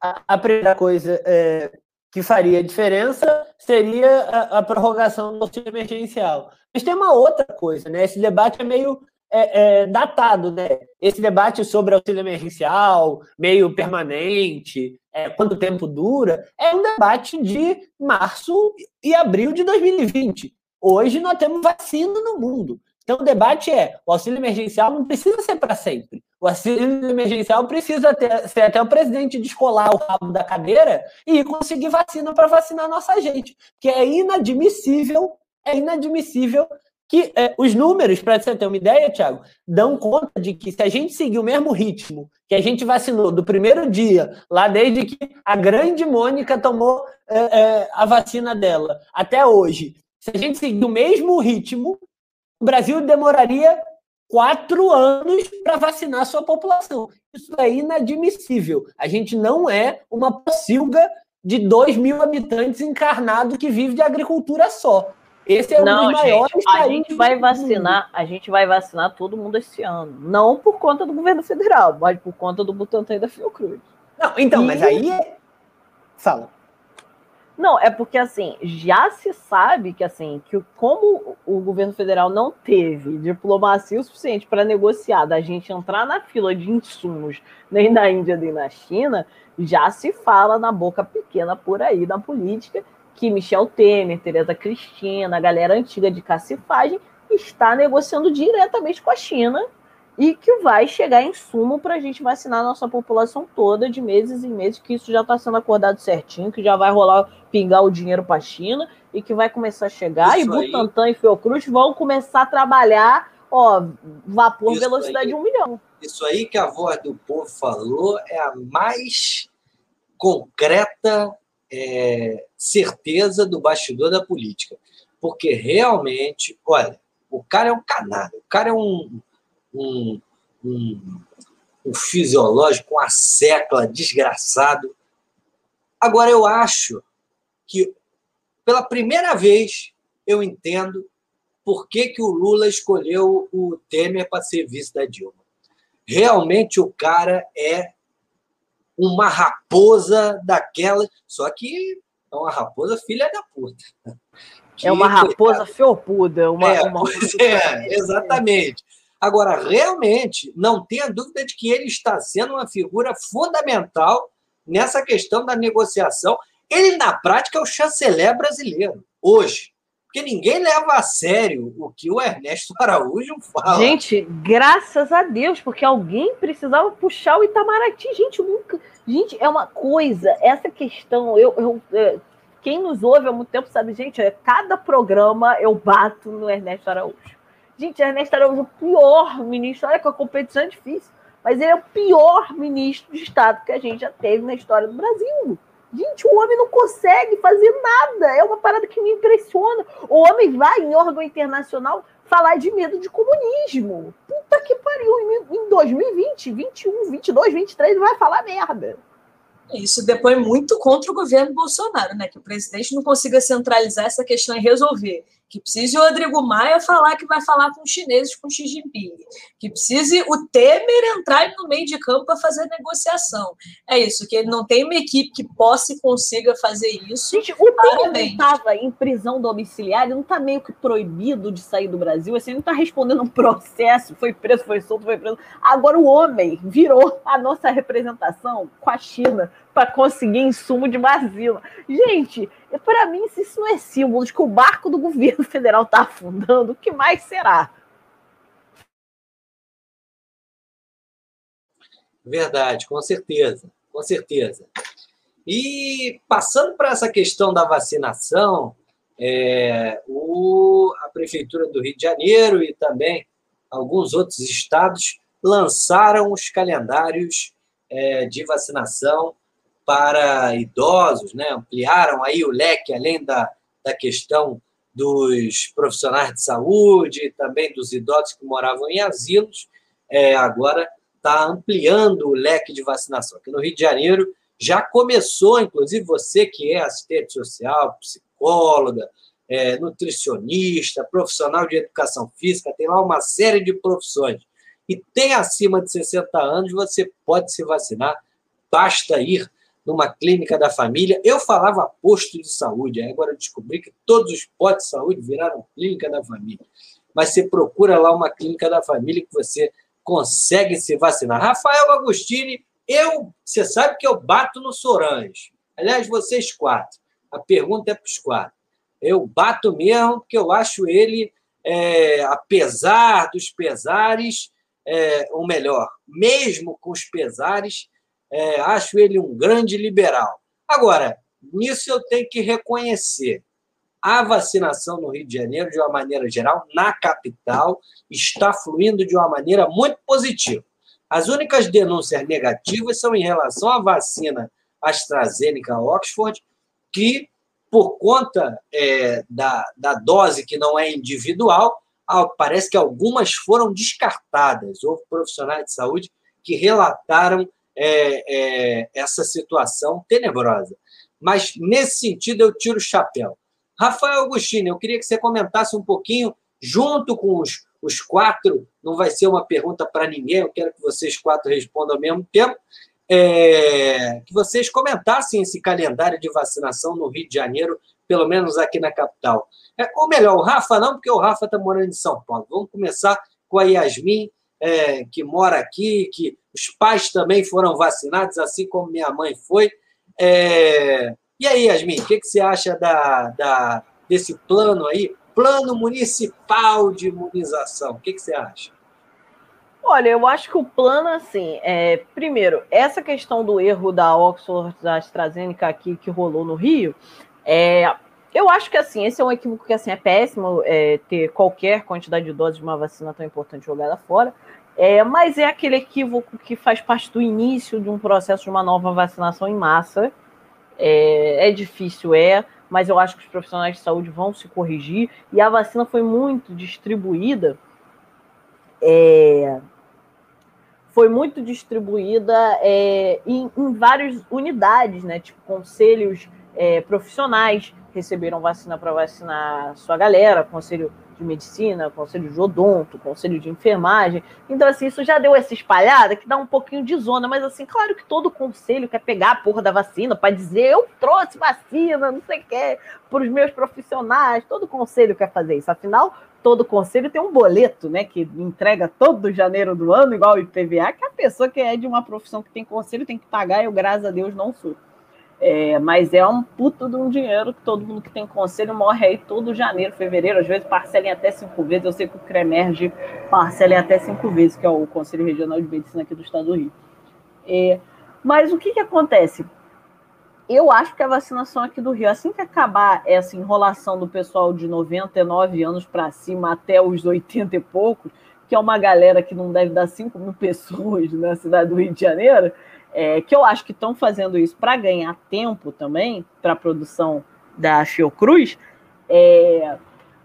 a, a, primeira coisa é, que faria diferença seria a, a, prorrogação do auxílio emergencial. Mas tem uma outra coisa, né? Esse debate é meio é, é, datado, né? Esse debate sobre auxílio emergencial, meio permanente, é, quanto tempo dura, é um debate de março e abril de 2020. Hoje nós temos vacina no mundo. Então o debate é: o auxílio emergencial não precisa ser para sempre. O auxílio emergencial precisa ter, ser até o presidente descolar o rabo da cadeira e conseguir vacina para vacinar nossa gente. Que é inadmissível, é inadmissível que é, os números, para você ter uma ideia, Thiago, dão conta de que se a gente seguir o mesmo ritmo que a gente vacinou do primeiro dia, lá desde que a grande Mônica tomou é, é, a vacina dela, até hoje, se a gente seguir o mesmo ritmo, o Brasil demoraria quatro anos para vacinar a sua população. Isso é inadmissível. A gente não é uma pocilga de 2 mil habitantes encarnado que vive de agricultura só. Esse é um não, dos maiores gente, A gente vai vacinar, a gente vai vacinar todo mundo esse ano. Não por conta do governo federal, mas por conta do Butantan e da Fiocruz. Não, então, e... mas aí é... Fala. Não, é porque assim, já se sabe que assim, que como o governo federal não teve diplomacia o suficiente para negociar da gente entrar na fila de insumos nem na Índia nem na China, já se fala na boca pequena por aí na política que Michel Temer, Tereza Cristina, a galera antiga de cacifagem, está negociando diretamente com a China e que vai chegar em sumo para a gente vacinar a nossa população toda de meses em meses, que isso já está sendo acordado certinho, que já vai rolar, pingar o dinheiro para a China e que vai começar a chegar, isso e Butantan aí. e Fiocruz vão começar a trabalhar, ó, vapor isso velocidade aí, de um milhão. Isso aí que a voz do povo falou é a mais concreta é, certeza do bastidor da política. Porque realmente, olha, o cara é um canalha, o cara é um, um, um, um fisiológico, uma secla desgraçado. Agora, eu acho que, pela primeira vez, eu entendo por que, que o Lula escolheu o Temer para ser vice da Dilma. Realmente o cara é uma raposa daquela, só que é uma raposa filha da puta. Que, é uma raposa felpuda. Uma, é, uma... é, exatamente. Agora, realmente, não tenha dúvida de que ele está sendo uma figura fundamental nessa questão da negociação. Ele, na prática, é o chanceler brasileiro, hoje. Porque ninguém leva a sério o que o Ernesto Araújo fala. Gente, graças a Deus, porque alguém precisava puxar o Itamaraty. Gente, nunca. Gente, é uma coisa, essa questão, eu, eu é, quem nos ouve há muito tempo sabe, gente, é, cada programa eu bato no Ernesto Araújo. Gente, Ernesto Araújo é o pior ministro. Olha que a competição é difícil, mas ele é o pior ministro de Estado que a gente já teve na história do Brasil. Gente, o homem não consegue fazer nada. É uma parada que me impressiona. O homem vai em órgão internacional falar de medo de comunismo. Puta que pariu. Em 2020, 21, 22, 23, vai falar merda. Isso depõe muito contra o governo Bolsonaro, né? Que o presidente não consiga centralizar essa questão e resolver que precise o Rodrigo Maia falar que vai falar com os chineses, com Xi Jinping, que precise o Temer entrar no meio de campo para fazer negociação. É isso, que ele não tem uma equipe que possa e consiga fazer isso. Gente, o Temer estava em prisão domiciliar, ele não está meio que proibido de sair do Brasil, assim, ele não está respondendo um processo, foi preso, foi solto, foi preso. Agora o homem virou a nossa representação com a China para conseguir insumo de vacina. Gente, para mim, se isso não é símbolo de que o barco do governo federal está afundando, o que mais será? Verdade, com certeza, com certeza. E passando para essa questão da vacinação, é, o, a Prefeitura do Rio de Janeiro e também alguns outros estados lançaram os calendários é, de vacinação para idosos, né? ampliaram aí o leque, além da, da questão dos profissionais de saúde, também dos idosos que moravam em asilos, é, agora está ampliando o leque de vacinação. Aqui no Rio de Janeiro já começou, inclusive você que é assistente social, psicóloga, é, nutricionista, profissional de educação física, tem lá uma série de profissões. E tem acima de 60 anos, você pode se vacinar, basta ir numa clínica da família. Eu falava posto de saúde, agora descobri que todos os postos de saúde viraram clínica da família. Mas você procura lá uma clínica da família que você consegue se vacinar. Rafael Agostini, eu, você sabe que eu bato no Sorange. Aliás, vocês quatro. A pergunta é para os quatro. Eu bato mesmo porque eu acho ele, é, apesar dos pesares, é, ou melhor, mesmo com os pesares, é, acho ele um grande liberal. Agora, nisso eu tenho que reconhecer a vacinação no Rio de Janeiro, de uma maneira geral, na capital, está fluindo de uma maneira muito positiva. As únicas denúncias negativas são em relação à vacina AstraZeneca Oxford, que, por conta é, da, da dose que não é individual, parece que algumas foram descartadas. Houve profissionais de saúde que relataram é, é, essa situação tenebrosa. Mas, nesse sentido, eu tiro o chapéu. Rafael Agostini, eu queria que você comentasse um pouquinho, junto com os, os quatro, não vai ser uma pergunta para ninguém, eu quero que vocês quatro respondam ao mesmo tempo, é, que vocês comentassem esse calendário de vacinação no Rio de Janeiro, pelo menos aqui na capital. É, ou melhor, o Rafa não, porque o Rafa está morando em São Paulo. Vamos começar com a Yasmin, é, que mora aqui, que os pais também foram vacinados, assim como minha mãe foi. É, e aí, Yasmin, o que, que você acha da, da, desse plano aí? Plano municipal de imunização. O que, que você acha? Olha, eu acho que o plano, assim, é, primeiro, essa questão do erro da Oxford da AstraZeneca aqui que rolou no Rio, é, eu acho que assim, esse é um equívoco que assim, é péssimo é, ter qualquer quantidade de doses de uma vacina tão importante jogada fora. É, mas é aquele equívoco que faz parte do início de um processo de uma nova vacinação em massa, é, é, difícil, é, mas eu acho que os profissionais de saúde vão se corrigir. E a vacina foi muito distribuída. É, foi muito distribuída é, em, em, várias unidades, né? Tipo, conselhos é, profissionais receberam vacina para vacinar sua galera, conselho de medicina, conselho de odonto, conselho de enfermagem. Então, assim, isso já deu essa espalhada que dá um pouquinho de zona, mas assim, claro que todo conselho quer pegar a porra da vacina para dizer eu trouxe vacina, não sei o que, para os meus profissionais, todo conselho quer fazer isso. Afinal, todo conselho tem um boleto, né, que entrega todo janeiro do ano, igual o IPVA, que a pessoa que é de uma profissão que tem conselho tem que pagar, eu, graças a Deus, não sou. É, mas é um puto de um dinheiro que todo mundo que tem conselho morre aí todo janeiro, fevereiro, às vezes parcelem até cinco vezes. Eu sei que o CREMERGE parcela até cinco vezes, que é o Conselho Regional de Medicina aqui do Estado do Rio. É, mas o que, que acontece? Eu acho que a vacinação aqui do Rio, assim que acabar essa enrolação do pessoal de 99 anos para cima até os 80 e poucos, que é uma galera que não deve dar 5 mil pessoas na cidade do Rio de Janeiro, é, que eu acho que estão fazendo isso para ganhar tempo também para a produção da Fiocruz, é,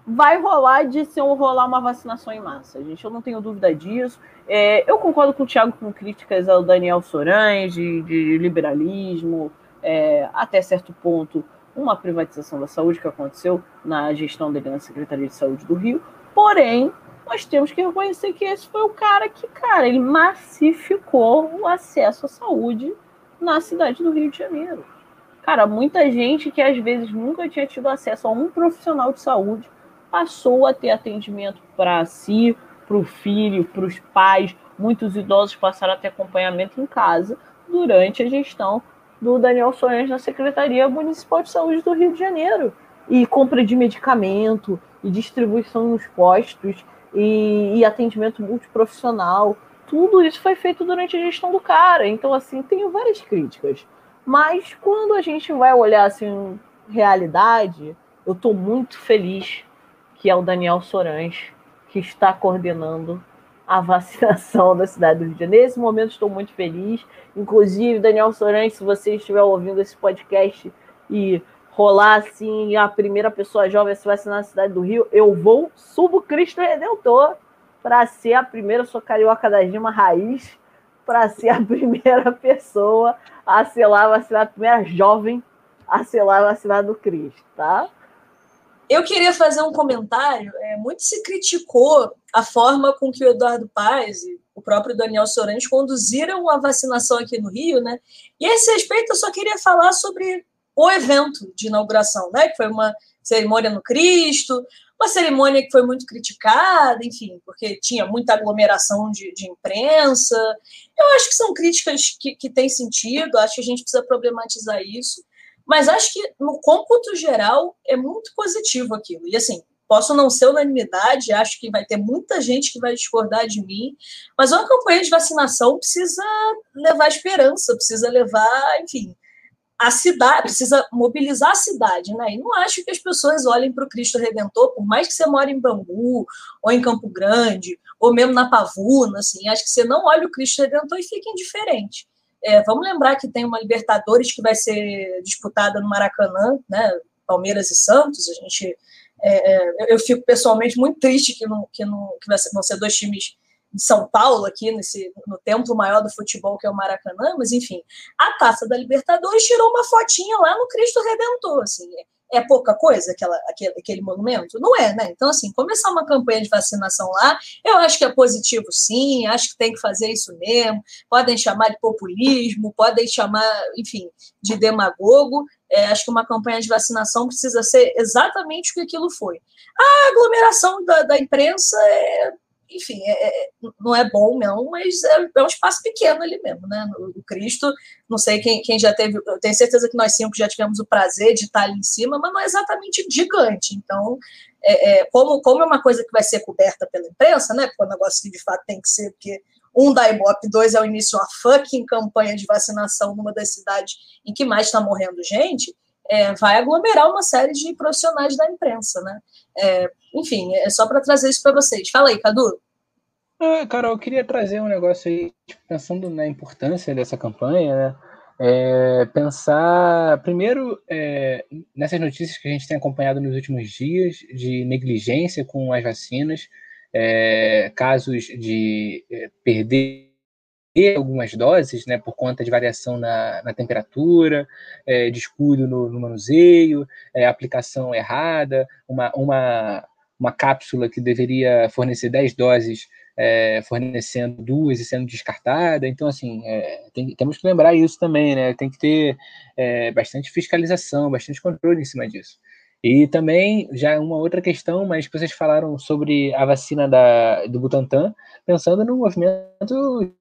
vai rolar de ser um, rolar uma vacinação em massa, gente. Eu não tenho dúvida disso. É, eu concordo com o Thiago com críticas ao Daniel Sorange, de, de liberalismo, é, até certo ponto, uma privatização da saúde que aconteceu na gestão dele na Secretaria de Saúde do Rio. Porém, nós temos que reconhecer que esse foi o cara que, cara, ele massificou o acesso à saúde na cidade do Rio de Janeiro. Cara, muita gente que às vezes nunca tinha tido acesso a um profissional de saúde passou a ter atendimento para si, para o filho, para os pais. Muitos idosos passaram a ter acompanhamento em casa durante a gestão do Daniel Soares na Secretaria Municipal de Saúde do Rio de Janeiro. E compra de medicamento, e distribuição nos postos, e, e atendimento multiprofissional. Tudo isso foi feito durante a gestão do cara. Então, assim, tenho várias críticas. Mas quando a gente vai olhar assim, realidade, eu estou muito feliz que é o Daniel Sorans que está coordenando a vacinação da cidade do Rio de Janeiro. Nesse momento estou muito feliz. Inclusive, Daniel Sorans, se você estiver ouvindo esse podcast e rolar assim a primeira pessoa jovem a se vacinar na cidade do Rio, eu vou subo Cristo Redentor para ser a primeira, sou carioca da Gima raiz, para ser a primeira pessoa a selar a vacinar, a primeira jovem a selar a vacinar do Cristo, tá? Eu queria fazer um comentário. É, muito se criticou a forma com que o Eduardo Paes e o próprio Daniel Sorante conduziram a vacinação aqui no Rio, né? E a esse respeito, eu só queria falar sobre o evento de inauguração, né? Que foi uma cerimônia no Cristo, uma cerimônia que foi muito criticada, enfim, porque tinha muita aglomeração de, de imprensa. Eu acho que são críticas que, que têm sentido, acho que a gente precisa problematizar isso. Mas acho que, no cômputo geral, é muito positivo aquilo. E, assim, posso não ser unanimidade, acho que vai ter muita gente que vai discordar de mim, mas uma campanha de vacinação precisa levar esperança, precisa levar, enfim, a cidade, precisa mobilizar a cidade, né? E não acho que as pessoas olhem para o Cristo Redentor, por mais que você mora em Bangu, ou em Campo Grande, ou mesmo na Pavuna, assim, acho que você não olha o Cristo Redentor e fica indiferente. É, vamos lembrar que tem uma Libertadores que vai ser disputada no Maracanã, né? Palmeiras e Santos. A gente, é, é eu fico pessoalmente muito triste que não, que não que vão ser dois times de São Paulo aqui nesse no templo maior do futebol que é o Maracanã, mas enfim, a Taça da Libertadores tirou uma fotinha lá no Cristo Redentor, assim, é pouca coisa aquela, aquele, aquele monumento? Não é, né? Então, assim, começar uma campanha de vacinação lá, eu acho que é positivo sim, acho que tem que fazer isso mesmo. Podem chamar de populismo, podem chamar, enfim, de demagogo. É, acho que uma campanha de vacinação precisa ser exatamente o que aquilo foi. A aglomeração da, da imprensa é enfim, é, é, não é bom não, mas é, é, um espaço pequeno ali mesmo, né? O, Cristo, não sei quem, quem já teve, eu tenho certeza que nós cinco já tivemos o prazer de estar ali em cima, mas não é exatamente gigante. Então, é, é, como, como é uma coisa que vai ser coberta pela imprensa, né? Porque é um negócio que de fato tem que ser, porque um da Ibope, dois é o início uma fucking campanha de vacinação numa das cidades em que mais está morrendo gente é, vai aglomerar uma série de profissionais da imprensa, né? É, enfim, é só para trazer isso para vocês. Fala aí, Cadu. Ah, Carol, eu queria trazer um negócio aí, tipo, pensando na importância dessa campanha, né? É, pensar primeiro é, nessas notícias que a gente tem acompanhado nos últimos dias de negligência com as vacinas, é, casos de é, perder algumas doses, né, por conta de variação na, na temperatura, é, descuido no, no manuseio, é, aplicação errada, uma, uma, uma cápsula que deveria fornecer 10 doses, é, fornecendo duas e sendo descartada. Então, assim, é, tem, temos que lembrar isso também, né? Tem que ter é, bastante fiscalização, bastante controle em cima disso. E também, já uma outra questão, mas que vocês falaram sobre a vacina da, do Butantan, pensando no movimento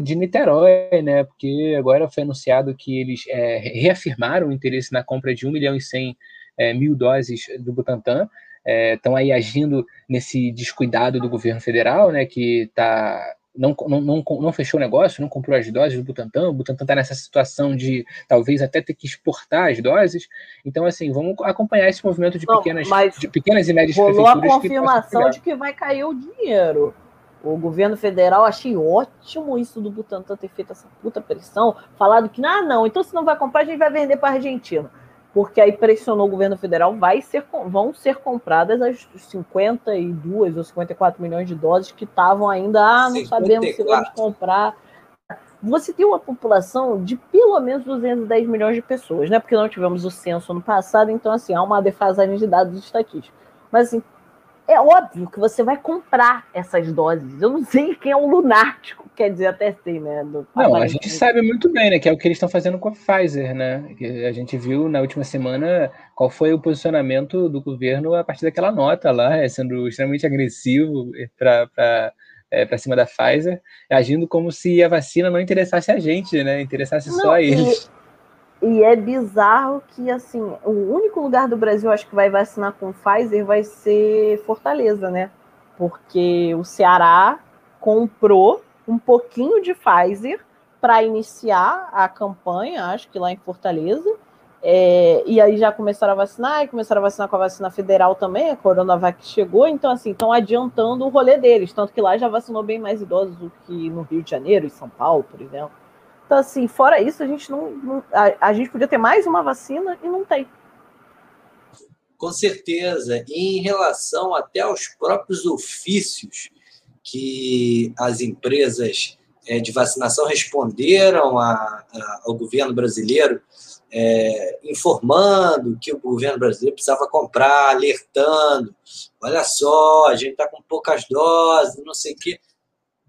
de Niterói, né? Porque agora foi anunciado que eles é, reafirmaram o interesse na compra de 1 milhão e 100 é, mil doses do Butantan. Estão é, aí agindo nesse descuidado do governo federal, né? Que tá, não, não, não, não fechou o negócio, não comprou as doses do Butantan. O Butantan está nessa situação de talvez até ter que exportar as doses. Então, assim, vamos acompanhar esse movimento de pequenas, não, de pequenas e médias rolou prefeituras. A confirmação que de que vai cair o dinheiro. O governo federal, achei ótimo isso do Butantan ter feito essa puta pressão, falado que, ah, não, então se não vai comprar, a gente vai vender para a Argentina. Porque aí pressionou o governo federal, vai ser, vão ser compradas as 52 ou 54 milhões de doses que estavam ainda, ah, não 54. sabemos se vamos comprar. Você tem uma população de pelo menos 210 milhões de pessoas, né? Porque não tivemos o censo no passado, então, assim, há uma defasagem de dados estatísticos. Mas, assim, é óbvio que você vai comprar essas doses. Eu não sei quem é um lunático, quer dizer, até sei, né? Do, não, a gente sabe muito bem, né? Que é o que eles estão fazendo com a Pfizer, né? Que a gente viu na última semana qual foi o posicionamento do governo a partir daquela nota lá, é, sendo extremamente agressivo para é, para cima da Pfizer, agindo como se a vacina não interessasse a gente, né? Interessasse não, só a eles. E é bizarro que, assim, o único lugar do Brasil, acho que vai vacinar com Pfizer vai ser Fortaleza, né? Porque o Ceará comprou um pouquinho de Pfizer para iniciar a campanha, acho que lá em Fortaleza. É, e aí já começaram a vacinar, e começaram a vacinar com a vacina federal também, a Coronavac chegou, então assim, estão adiantando o rolê deles, tanto que lá já vacinou bem mais idosos do que no Rio de Janeiro e São Paulo, por exemplo. Então, assim, fora isso, a gente não. não a, a, gente podia ter mais uma vacina e não tem. Com certeza. E em relação até aos próprios ofícios que as empresas é, de vacinação responderam a, a, ao governo brasileiro, é, informando que o governo brasileiro precisava comprar, alertando. Olha só, a gente está com poucas doses, não sei o quê.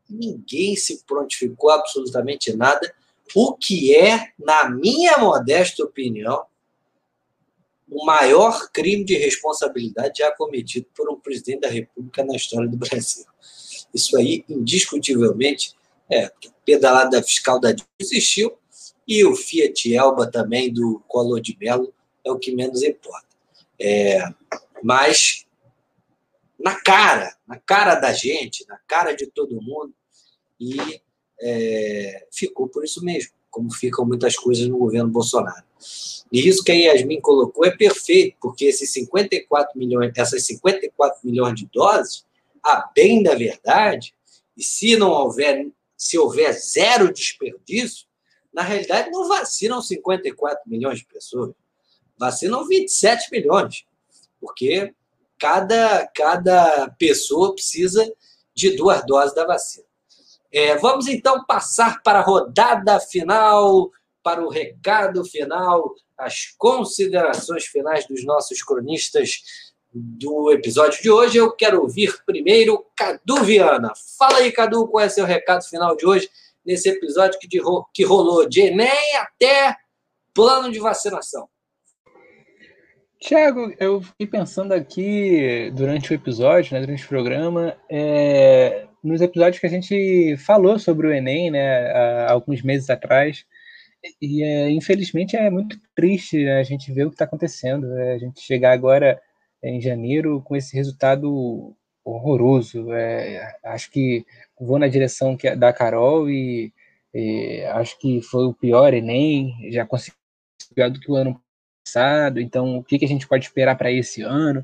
Ninguém se prontificou absolutamente nada, o que é, na minha modesta opinião, o maior crime de responsabilidade já cometido por um presidente da República na história do Brasil. Isso aí, indiscutivelmente, é, pedalada fiscal da existiu e o Fiat Elba também do Collor de Mello é o que menos importa. É, mas na cara, na cara da gente, na cara de todo mundo, e é, ficou por isso mesmo, como ficam muitas coisas no governo Bolsonaro. E isso que a Yasmin colocou é perfeito, porque esses 54 milhões, essas 54 milhões de doses, a bem da verdade, e se não houver se houver zero desperdício, na realidade não vacinam 54 milhões de pessoas, vacinam 27 milhões, porque cada, cada pessoa precisa de duas doses da vacina. É, vamos então passar para a rodada final, para o recado final, as considerações finais dos nossos cronistas do episódio de hoje. Eu quero ouvir primeiro Cadu Viana. Fala aí, Cadu, qual é seu recado final de hoje, nesse episódio que, de, que rolou de Enem até plano de vacinação. Tiago, eu fiquei pensando aqui durante o episódio, né, durante o programa, é, nos episódios que a gente falou sobre o Enem, né, há alguns meses atrás, e é, infelizmente é muito triste né, a gente ver o que está acontecendo, né, a gente chegar agora em janeiro com esse resultado horroroso. É, acho que vou na direção que, é da Carol e, acho que foi o pior Enem, já consegui pior do que o ano passado, então o que, que a gente pode esperar para esse ano?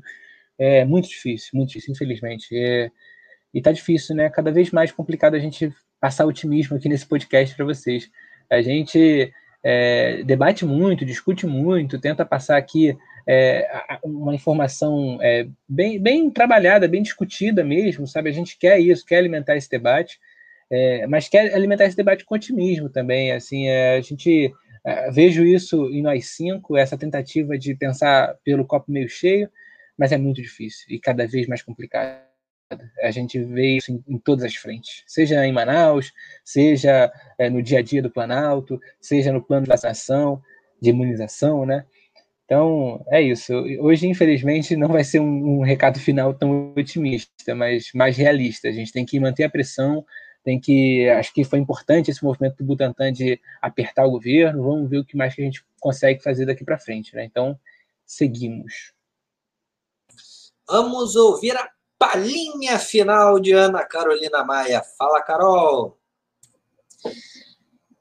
É muito difícil, muito difícil, infelizmente. É, e tá difícil, né? Cada vez mais complicado a gente passar otimismo aqui nesse podcast para vocês. A gente é, debate muito, discute muito, tenta passar aqui é, uma informação é, bem, bem trabalhada, bem discutida mesmo, sabe? A gente quer isso, quer alimentar esse debate, é, mas quer alimentar esse debate com otimismo também. Assim, é, a gente é, vejo isso em nós cinco, essa tentativa de pensar pelo copo meio cheio, mas é muito difícil e cada vez mais complicado. A gente vê isso em, em, todas as frentes, seja em Manaus, seja é, no dia a dia do Planalto, seja no plano de vacinação, de imunização, né? Então, é isso. Hoje, infelizmente, não vai ser um, um, recado final tão otimista, mas mais realista. A gente tem que manter a pressão, tem que. Acho que foi importante esse movimento do Butantan de apertar o governo. Vamos ver o que mais que a gente consegue fazer daqui para frente. Né? Então, seguimos. Vamos ouvir a palhinha final de Ana Carolina Maia. Fala, Carol!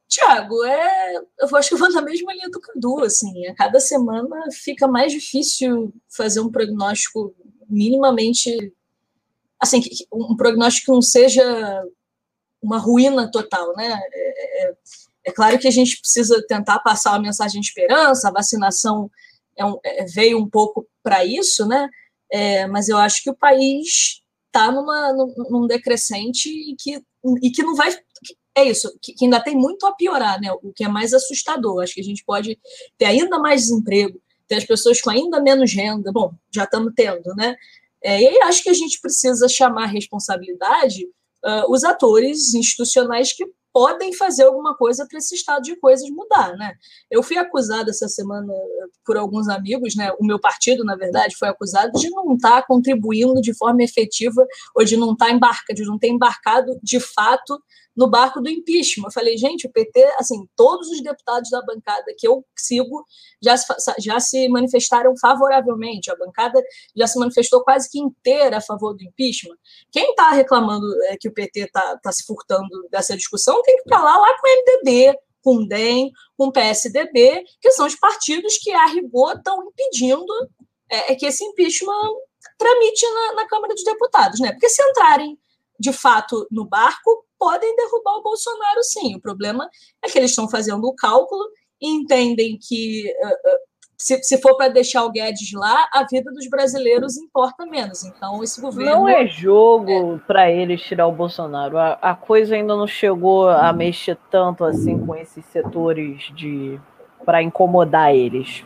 Tiago, é, eu acho que eu vou na mesma linha do Cadu, assim, a cada semana fica mais difícil fazer um prognóstico minimamente, assim, um prognóstico que não seja uma ruína total, né? É, é, é claro que a gente precisa tentar passar uma mensagem de esperança, a vacinação é um, é, veio um pouco para isso, né? É, mas eu acho que o país está num, num decrescente e que, e que não vai é isso, que, que, ainda tem muito a piorar, né? O que é mais assustador. Acho que a gente pode ter ainda mais desemprego, ter as pessoas com ainda menos renda. Bom, já estamos tendo, né? É, e aí acho que a gente precisa chamar responsabilidade uh, os atores institucionais que podem fazer alguma coisa para esse estado de coisas mudar, né? Eu fui acusada essa semana por alguns amigos, né? O meu partido, na verdade, foi acusado de não estar tá contribuindo de forma efetiva ou de não estar tá de não ter embarcado de fato no barco do impeachment. Eu falei, gente, o PT, assim, todos os deputados da bancada que eu sigo já se, já se manifestaram favoravelmente. A bancada já se manifestou quase que inteira a favor do impeachment. Quem está reclamando é, que o PT está tá se furtando dessa discussão tem que falar lá com o MDB, com o DEM, com o PSDB, que são os partidos que, a rigor, estão impedindo é, é, que esse impeachment tramite na, na Câmara dos Deputados, né? Porque se entrarem de fato no barco, podem derrubar o Bolsonaro, sim. O problema é que eles estão fazendo o cálculo e entendem que uh, se, se for para deixar o Guedes lá, a vida dos brasileiros importa menos. Então, esse governo. Não é jogo é... para eles tirar o Bolsonaro. A, a, coisa ainda não chegou a mexer tanto assim com esses setores de para incomodar eles.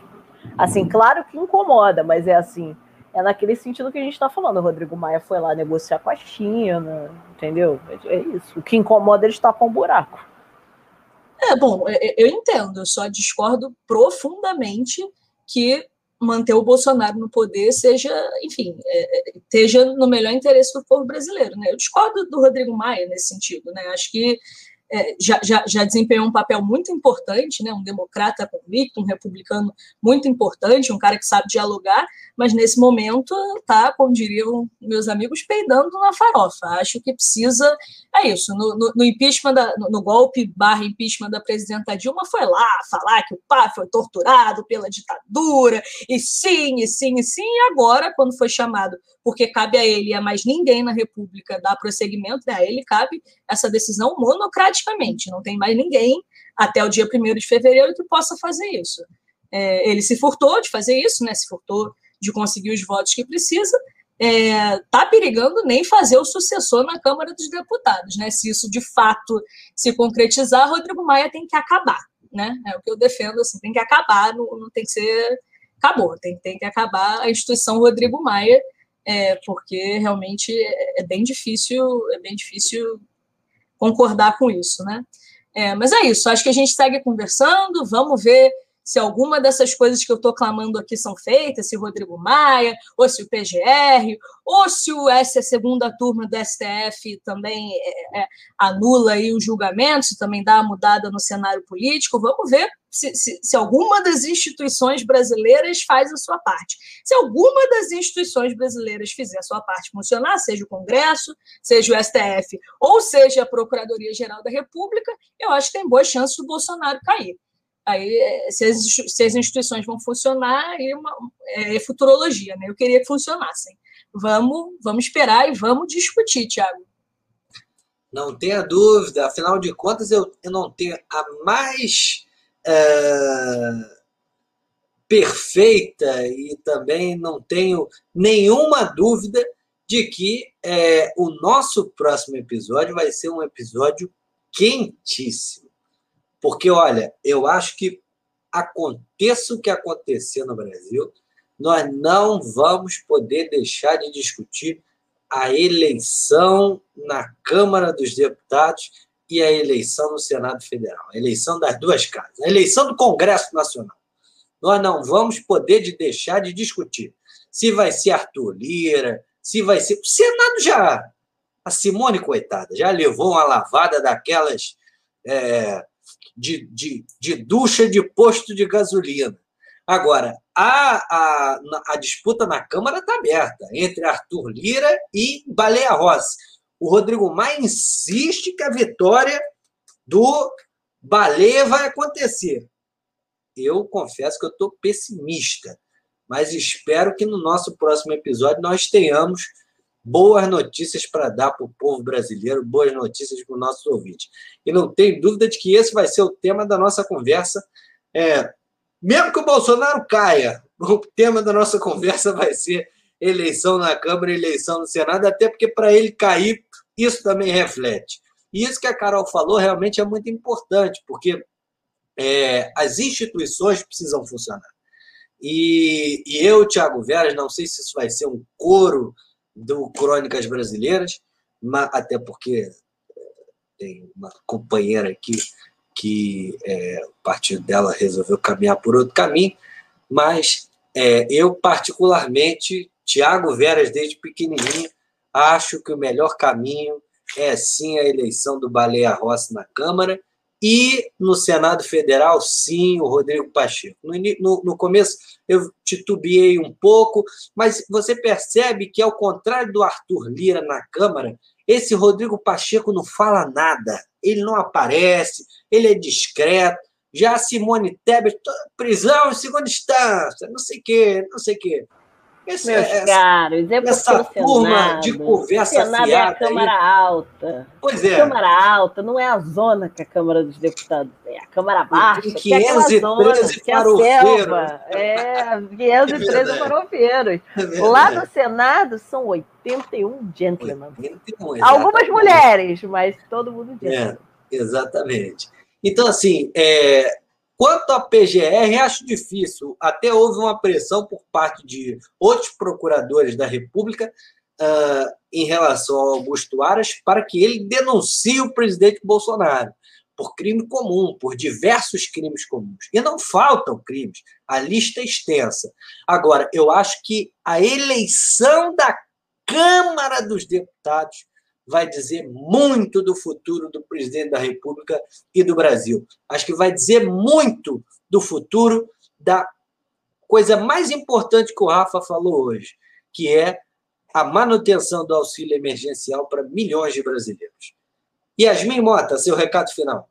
Assim, claro que incomoda, mas é assim é naquele sentido que a gente está falando. O Rodrigo Maia foi lá negociar com a China, entendeu? É, é isso. O que incomoda eles tapar um buraco. É, bom, é, é, eu entendo, eu só discordo profundamente que manter o Bolsonaro no poder seja, enfim, é, esteja no melhor interesse do povo brasileiro, né? Eu discordo do Rodrigo Maia nesse sentido, né? Acho que é, já, já, já, desempenhou um papel muito importante, né? um democrata convicto, um republicano muito importante, um cara que sabe dialogar, mas nesse momento está, como diriam meus amigos, peidando na farofa. Acho que precisa. É isso. No, no, no impeachment, da, no, no, golpe barra impeachment da presidenta Dilma, foi lá falar que o pai foi torturado pela ditadura, e sim, e sim, e sim, e agora, quando foi chamado, porque cabe a ele e a mais ninguém na República dar prosseguimento, né, a ele cabe essa decisão Não tem mais ninguém até o dia 1 de fevereiro que possa fazer isso. É, ele se furtou de fazer isso, né? Se furtou de conseguir os votos que precisa, está é, tá perigando nem fazer o sucessor na Câmara dos Deputados. Né? Se isso de fato se concretizar, Rodrigo Maia tem que acabar. Né? É o que eu defendo, assim, tem que acabar, não, não tem que ser. Acabou, tem, tem que acabar a instituição Rodrigo Maia, é, porque realmente é, é bem difícil, é bem difícil concordar com isso, né? É, mas é isso, acho que a gente segue conversando, vamos ver se alguma dessas coisas que eu estou clamando aqui são feitas, se o Rodrigo Maia, ou se o PGR, ou se o, essa segunda turma do STF também é, é, anula aí o julgamento, se também dá uma mudada no cenário político. Vamos ver se, se, se, alguma das instituições brasileiras faz a sua parte. Se alguma das instituições brasileiras fizer a sua parte funcionar, seja o Congresso, seja o STF, ou seja a Procuradoria-Geral da República, eu acho que tem boas chances do Bolsonaro cair. Aí, é, se as, se as instituições vão funcionar, aí uma, é, é futurologia, né? Eu queria que funcionassem. Vamos, vamos esperar e vamos discutir, Tiago. Não tenha dúvida, afinal de contas, eu, eu não tenho a mais é, perfeita e também não tenho nenhuma dúvida de que é, o nosso próximo episódio vai ser um episódio quentíssimo. Porque, olha, eu acho que aconteça o que acontecer no Brasil, nós não vamos poder deixar de discutir a eleição na Câmara dos Deputados e a eleição no Senado Federal, a eleição das duas casas, a eleição do Congresso Nacional. Nós não vamos poder de deixar de discutir se vai ser Arthur Lira, se vai ser. O Senado já. A Simone, coitada, já levou uma lavada daquelas é, de, de, de ducha de posto de gasolina. Agora, a, a, a disputa na Câmara está aberta entre Arthur Lira e Baleia Rossi. O Rodrigo Maia insiste que a vitória do Baleia vai acontecer. Eu confesso que eu estou pessimista, mas espero que no nosso próximo episódio nós tenhamos boas notícias para dar para o povo brasileiro, boas notícias para os nossos ouvintes. E não tem dúvida de que esse vai ser o tema da nossa conversa. É, mesmo que o Bolsonaro caia, o tema da nossa conversa vai ser eleição na Câmara, eleição no Senado, até porque para ele cair, isso também reflete. E isso que a Carol falou realmente é muito importante, porque é, as instituições precisam funcionar. E, e eu, Tiago Veras, não sei se isso vai ser um coro do Crônicas Brasileiras, até porque é, tem uma companheira aqui que é, o partido dela resolveu caminhar por outro caminho, mas é, eu, particularmente, Tiago Veras, desde pequenininho, acho que o melhor caminho é sim a eleição do Baleia Rossi na Câmara e no Senado Federal, sim, o Rodrigo Pacheco. No, no, no, começo eu titubeei um pouco, mas você percebe que, ao contrário do Arthur Lira na Câmara, esse Rodrigo Pacheco não fala nada, ele não aparece, ele é discreto. Já a Simone Tebet, prisão em segunda instância, não sei o quê, não sei o quê. Esse, Meus essa, caros, é essa turma Senado, de conversa Senado fiada. É a Câmara aí. Alta. Pois é. A Câmara Alta não é a zona que a Câmara dos Deputados é, a Câmara Baixa. 513 é zona, que é a selva. É, 513 farofeiros. É Lá no Senado são 81 gentlemen. 81, Algumas mulheres, mas todo mundo gentleman. É, exatamente. Então, assim, é, Quanto à PGR, acho difícil. Até houve uma pressão por parte de outros procuradores da República uh, em relação ao Augusto Aras para que ele denuncie o presidente Bolsonaro por crime comum, por diversos crimes comuns. E não faltam crimes, a lista é extensa. Agora, eu acho que a eleição da Câmara dos Deputados vai dizer muito do futuro do presidente da República e do Brasil. Acho que vai dizer muito do futuro da coisa mais importante que o Rafa falou hoje, que é a manutenção do auxílio emergencial para milhões de brasileiros. Yasmin Mota, seu recado final.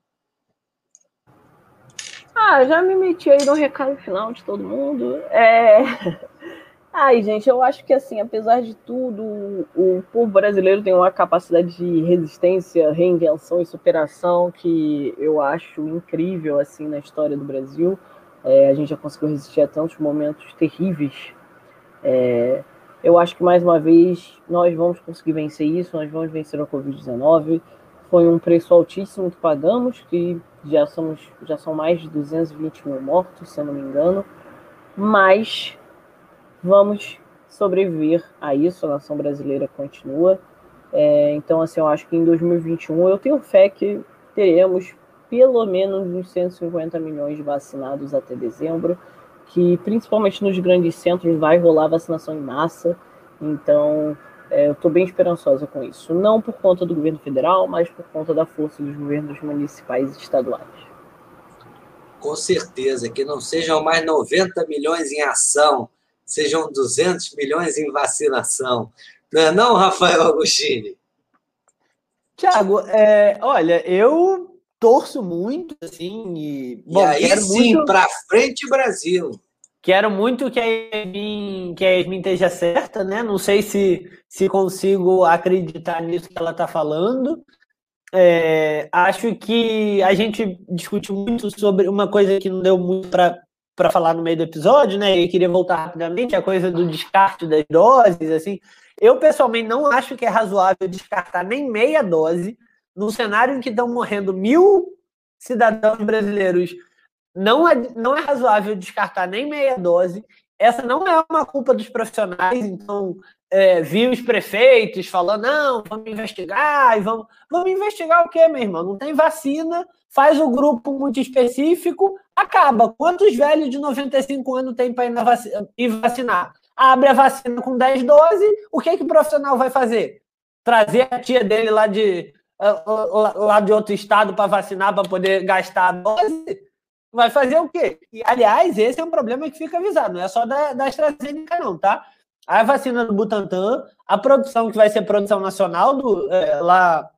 Ah, já me meti aí no recado final de todo mundo. É... Ai, gente, eu acho que assim, apesar de tudo, o povo brasileiro tem uma capacidade de resistência, reinvenção e superação que eu acho incrível assim na história do Brasil. É, a gente já conseguiu resistir a tantos momentos terríveis. É, eu acho que mais uma vez nós vamos conseguir vencer isso, nós vamos vencer a Covid-19. Foi um preço altíssimo que pagamos, que já somos já são mais de 220 mil mortos, se eu não me engano. Mas vamos sobreviver a isso, a nação brasileira continua. É, então, assim, eu acho que em 2021 eu tenho fé que teremos pelo menos uns 150 milhões de vacinados até dezembro, que principalmente nos grandes centros vai rolar vacinação em massa. Então, é, eu estou bem esperançosa com isso. Não por conta do governo federal, mas por conta da força dos governos municipais e estaduais. Com certeza, que não sejam mais 90 milhões em ação, sejam 200 milhões em vacinação. Não é não, Rafael Agostini? Tiago, é, olha, eu torço muito, assim, e... Bom, e aí sim, muito... para frente Brasil. Quero muito que a Yasmin, que a Yasmin esteja certa, né? Não sei se, se consigo acreditar nisso que ela está falando. É, acho que a gente discutiu muito sobre uma coisa que não deu muito para para falar no meio do episódio, né? E queria voltar rapidamente a coisa do descarte das doses, assim. Eu pessoalmente não acho que é razoável descartar nem meia dose no cenário em que estão morrendo mil cidadãos brasileiros. Não é, não é razoável descartar nem meia dose. Essa não é uma culpa dos profissionais, então é, vi os prefeitos falando, não, vamos investigar, e vamos. Vamos investigar o quê, meu irmão? Não tem vacina, faz o um grupo muito específico, acaba. Quantos velhos de 95 anos tem para ir vacinar? Abre a vacina com 10 doses, o que, que o profissional vai fazer? Trazer a tia dele lá de, lá de outro estado para vacinar, para poder gastar a dose? Vai fazer o quê? E, aliás, esse é um problema que fica avisado, não é só da, da AstraZeneca, não, tá? A vacina do Butantan, a produção que vai ser produção nacional do, é, lá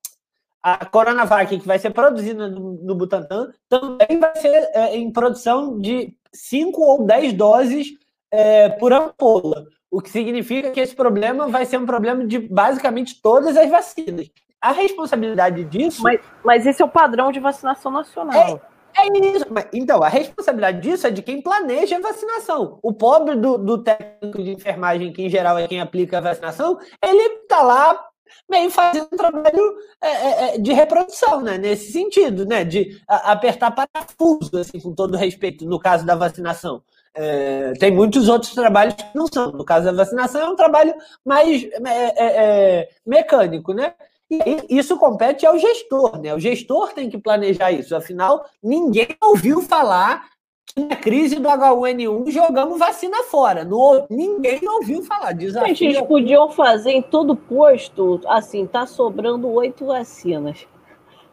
a Coronavac, que vai ser produzida no, no Butantan, também vai ser é, em produção de 5 ou 10 doses é, por ampola. O que significa que esse problema vai ser um problema de basicamente todas as vacinas. A responsabilidade disso. Mas, mas esse é o padrão de vacinação nacional. É, isso. Então, a responsabilidade disso é de quem planeja a vacinação. O pobre do, do técnico de enfermagem, que em geral é quem aplica a vacinação, ele está lá meio fazendo um trabalho é, é, é, de reprodução, né? Nesse sentido, né? De apertar parafuso, assim, com todo respeito, no caso da vacinação. É, tem muitos outros trabalhos que não são. No caso da vacinação, é um trabalho mais é, é, mecânico, né? E isso compete ao gestor, né? O gestor tem que planejar isso. Afinal, ninguém ouviu falar que na crise do H1N1 jogamos vacina fora. Não, ninguém ouviu falar. Desafio. Gente, eles podiam fazer em todo posto, assim, tá sobrando oito vacinas.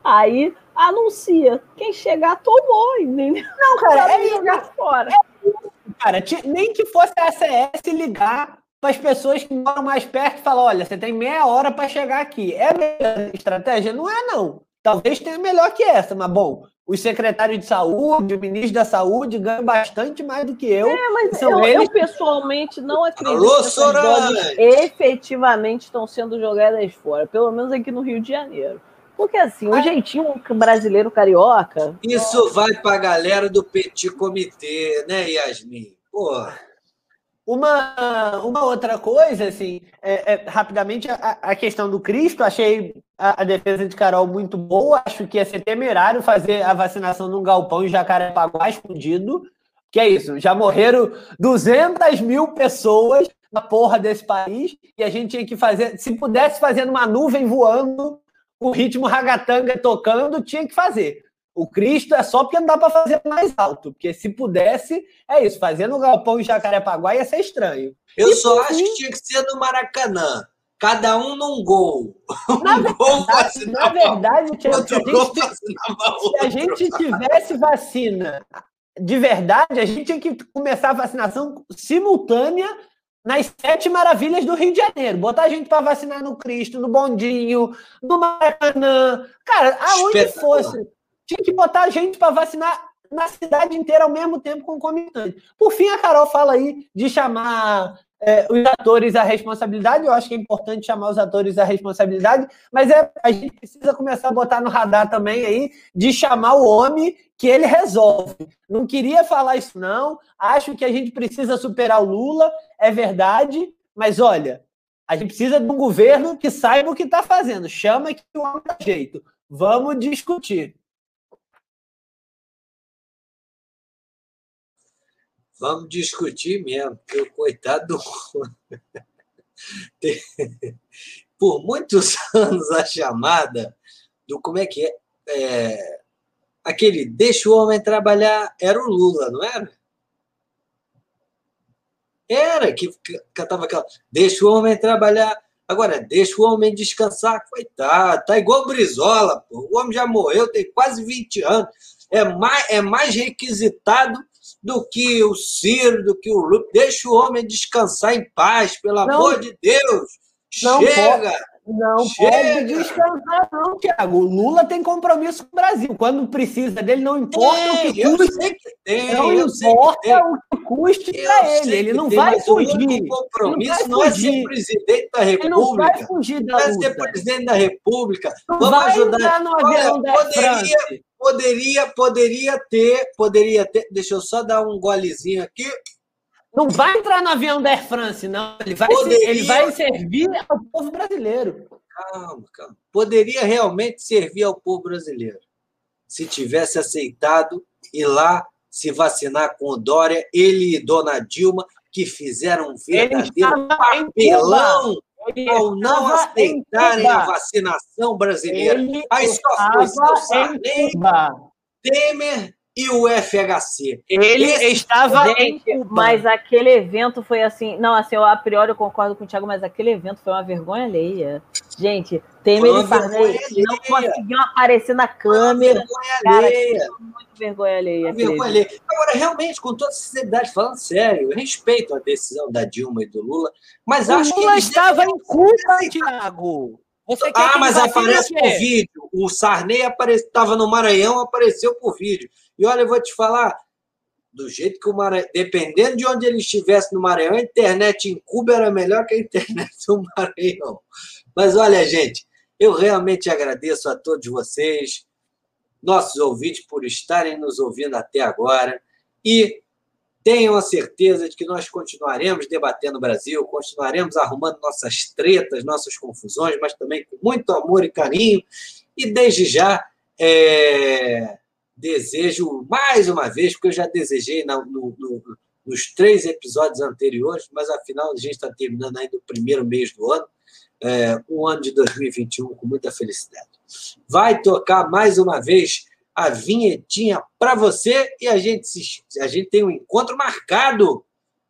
Aí anuncia. Quem chegar tomou, entendeu? Não, cara, é jogar fora. É, cara, nem que fosse a ACS ligar para as pessoas que moram mais perto e falar: olha, você tem meia hora para chegar aqui. É a melhor estratégia? Não é, não. Talvez tenha melhor que essa, mas bom, os secretários de saúde, o ministro da saúde ganham bastante mais do que eu. É, mas eu, eles... eu, pessoalmente não acredito Alô, que essas efetivamente estão sendo jogadas fora, pelo menos aqui no Rio de Janeiro. Porque assim, o jeitinho brasileiro carioca. Isso vai para a galera do Petit Comitê, né, Yasmin? Porra. Uma, uma outra coisa, assim, é, é, rapidamente, a, a, questão do Cristo, achei a, a, defesa de Carol muito boa, acho que ia ser temerário fazer a vacinação num galpão em Jacarepaguá escondido, que é isso, já morreram 200 mil pessoas na porra desse país, e a gente tinha que fazer, se pudesse fazer numa nuvem voando, o ritmo ragatanga tocando, tinha que fazer. O Cristo é só porque não dá para fazer mais alto. Porque se pudesse, é isso. Fazer no Galpão em Jacarepaguá ia ser estranho. Eu e só acho fim... que tinha que ser no Maracanã. Cada um num gol. Na um gol verdade, na verdade tinha, se, a gente, se a gente tivesse vacina de verdade, a gente tinha que começar a vacinação simultânea nas sete maravilhas do Rio de Janeiro. Botar a gente para vacinar no Cristo, no Bondinho, no Maracanã. Cara, aonde fosse tinha que botar gente para vacinar na cidade inteira ao mesmo tempo concomitante. Por fim, a Carol fala aí de chamar é, os atores à responsabilidade. Eu acho que é importante chamar os atores à responsabilidade, mas é, a gente precisa começar a botar no radar também aí de chamar o homem que ele resolve. Não queria falar isso, não. Acho que a gente precisa superar o Lula, é verdade, mas olha, a gente precisa de um governo que saiba o que está fazendo. Chama que o homem dá jeito. Vamos discutir. Vamos discutir mesmo, porque o coitado do. Por muitos anos a chamada do como é que é, é aquele deixa o homem trabalhar era o Lula, não era? Era que cantava aquela deixa o homem trabalhar. Agora, deixa o homem descansar, coitado, tá igual Brizola, pô. o homem já morreu, tem quase 20 anos, é mais, é mais requisitado do que o Ciro, do que o Lula. Deixa o homem descansar em paz, pelo não, amor de Deus. Não Chega! Pode, não chega. pode descansar, não, Tiago. O Lula tem compromisso com o Brasil. Quando precisa dele, não importa tem, o que custe. Que tem, não importa que o que custe para ele. Ele não tem, vai fugir. O compromisso não, vai não é ser presidente da República. Ele não vai fugir da não é ser presidente da República. Não Vamos ajudar. No Olha, poderia, poderia, poderia ter, poderia ter. Deixa eu só dar um golezinho aqui. Não vai entrar no avião da Air France, não. Ele vai, poderia... ele vai servir ao povo brasileiro. Calma, calma. Poderia realmente servir ao povo brasileiro. Se tivesse aceitado ir lá se vacinar com o Dória, ele e Dona Dilma, que fizeram um verdadeiro papelão ao não aceitarem a vacinação brasileira. Ele Aí só foi Sarney, Temer e o FHC. Ele Esse estava em Cuba. Mas aquele evento foi assim. Não, assim, eu a priori eu concordo com o Thiago, mas aquele evento foi uma vergonha alheia. Gente, Temer e Sarney não conseguiam aparecer na câmera. Cara, muito vergonha alheia. Vergonha alheia. Agora, realmente, com toda sinceridade, falando sério, eu respeito a decisão da Dilma e do Lula, mas o acho Lula que. estava em Cuba, Thiago. ah, mas aparece por vídeo. O Sarney estava no Maranhão, apareceu por vídeo. E olha, eu vou te falar, do jeito que o Maranhão, dependendo de onde ele estivesse no Maranhão, a internet em Cuba era melhor que a internet no Maranhão. Mas olha, gente, eu realmente agradeço a todos vocês, nossos ouvintes, por estarem nos ouvindo até agora. E tenham a certeza de que nós continuaremos debatendo o Brasil, continuaremos arrumando nossas tretas, nossas confusões, mas também com muito amor e carinho. E desde já, é desejo mais uma vez, porque eu já desejei no, no, nos três episódios anteriores, mas afinal a gente está terminando ainda o primeiro mês do ano, é, um ano de 2021 com muita felicidade. Vai tocar mais uma vez a vinhetinha para você e a gente, se, a gente tem um encontro marcado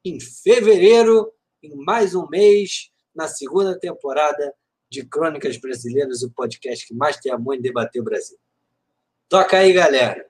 em fevereiro, em mais um mês, na segunda temporada de Crônicas Brasileiras, o podcast que mais tem amor em debater o Brasil. Toca aí, galera!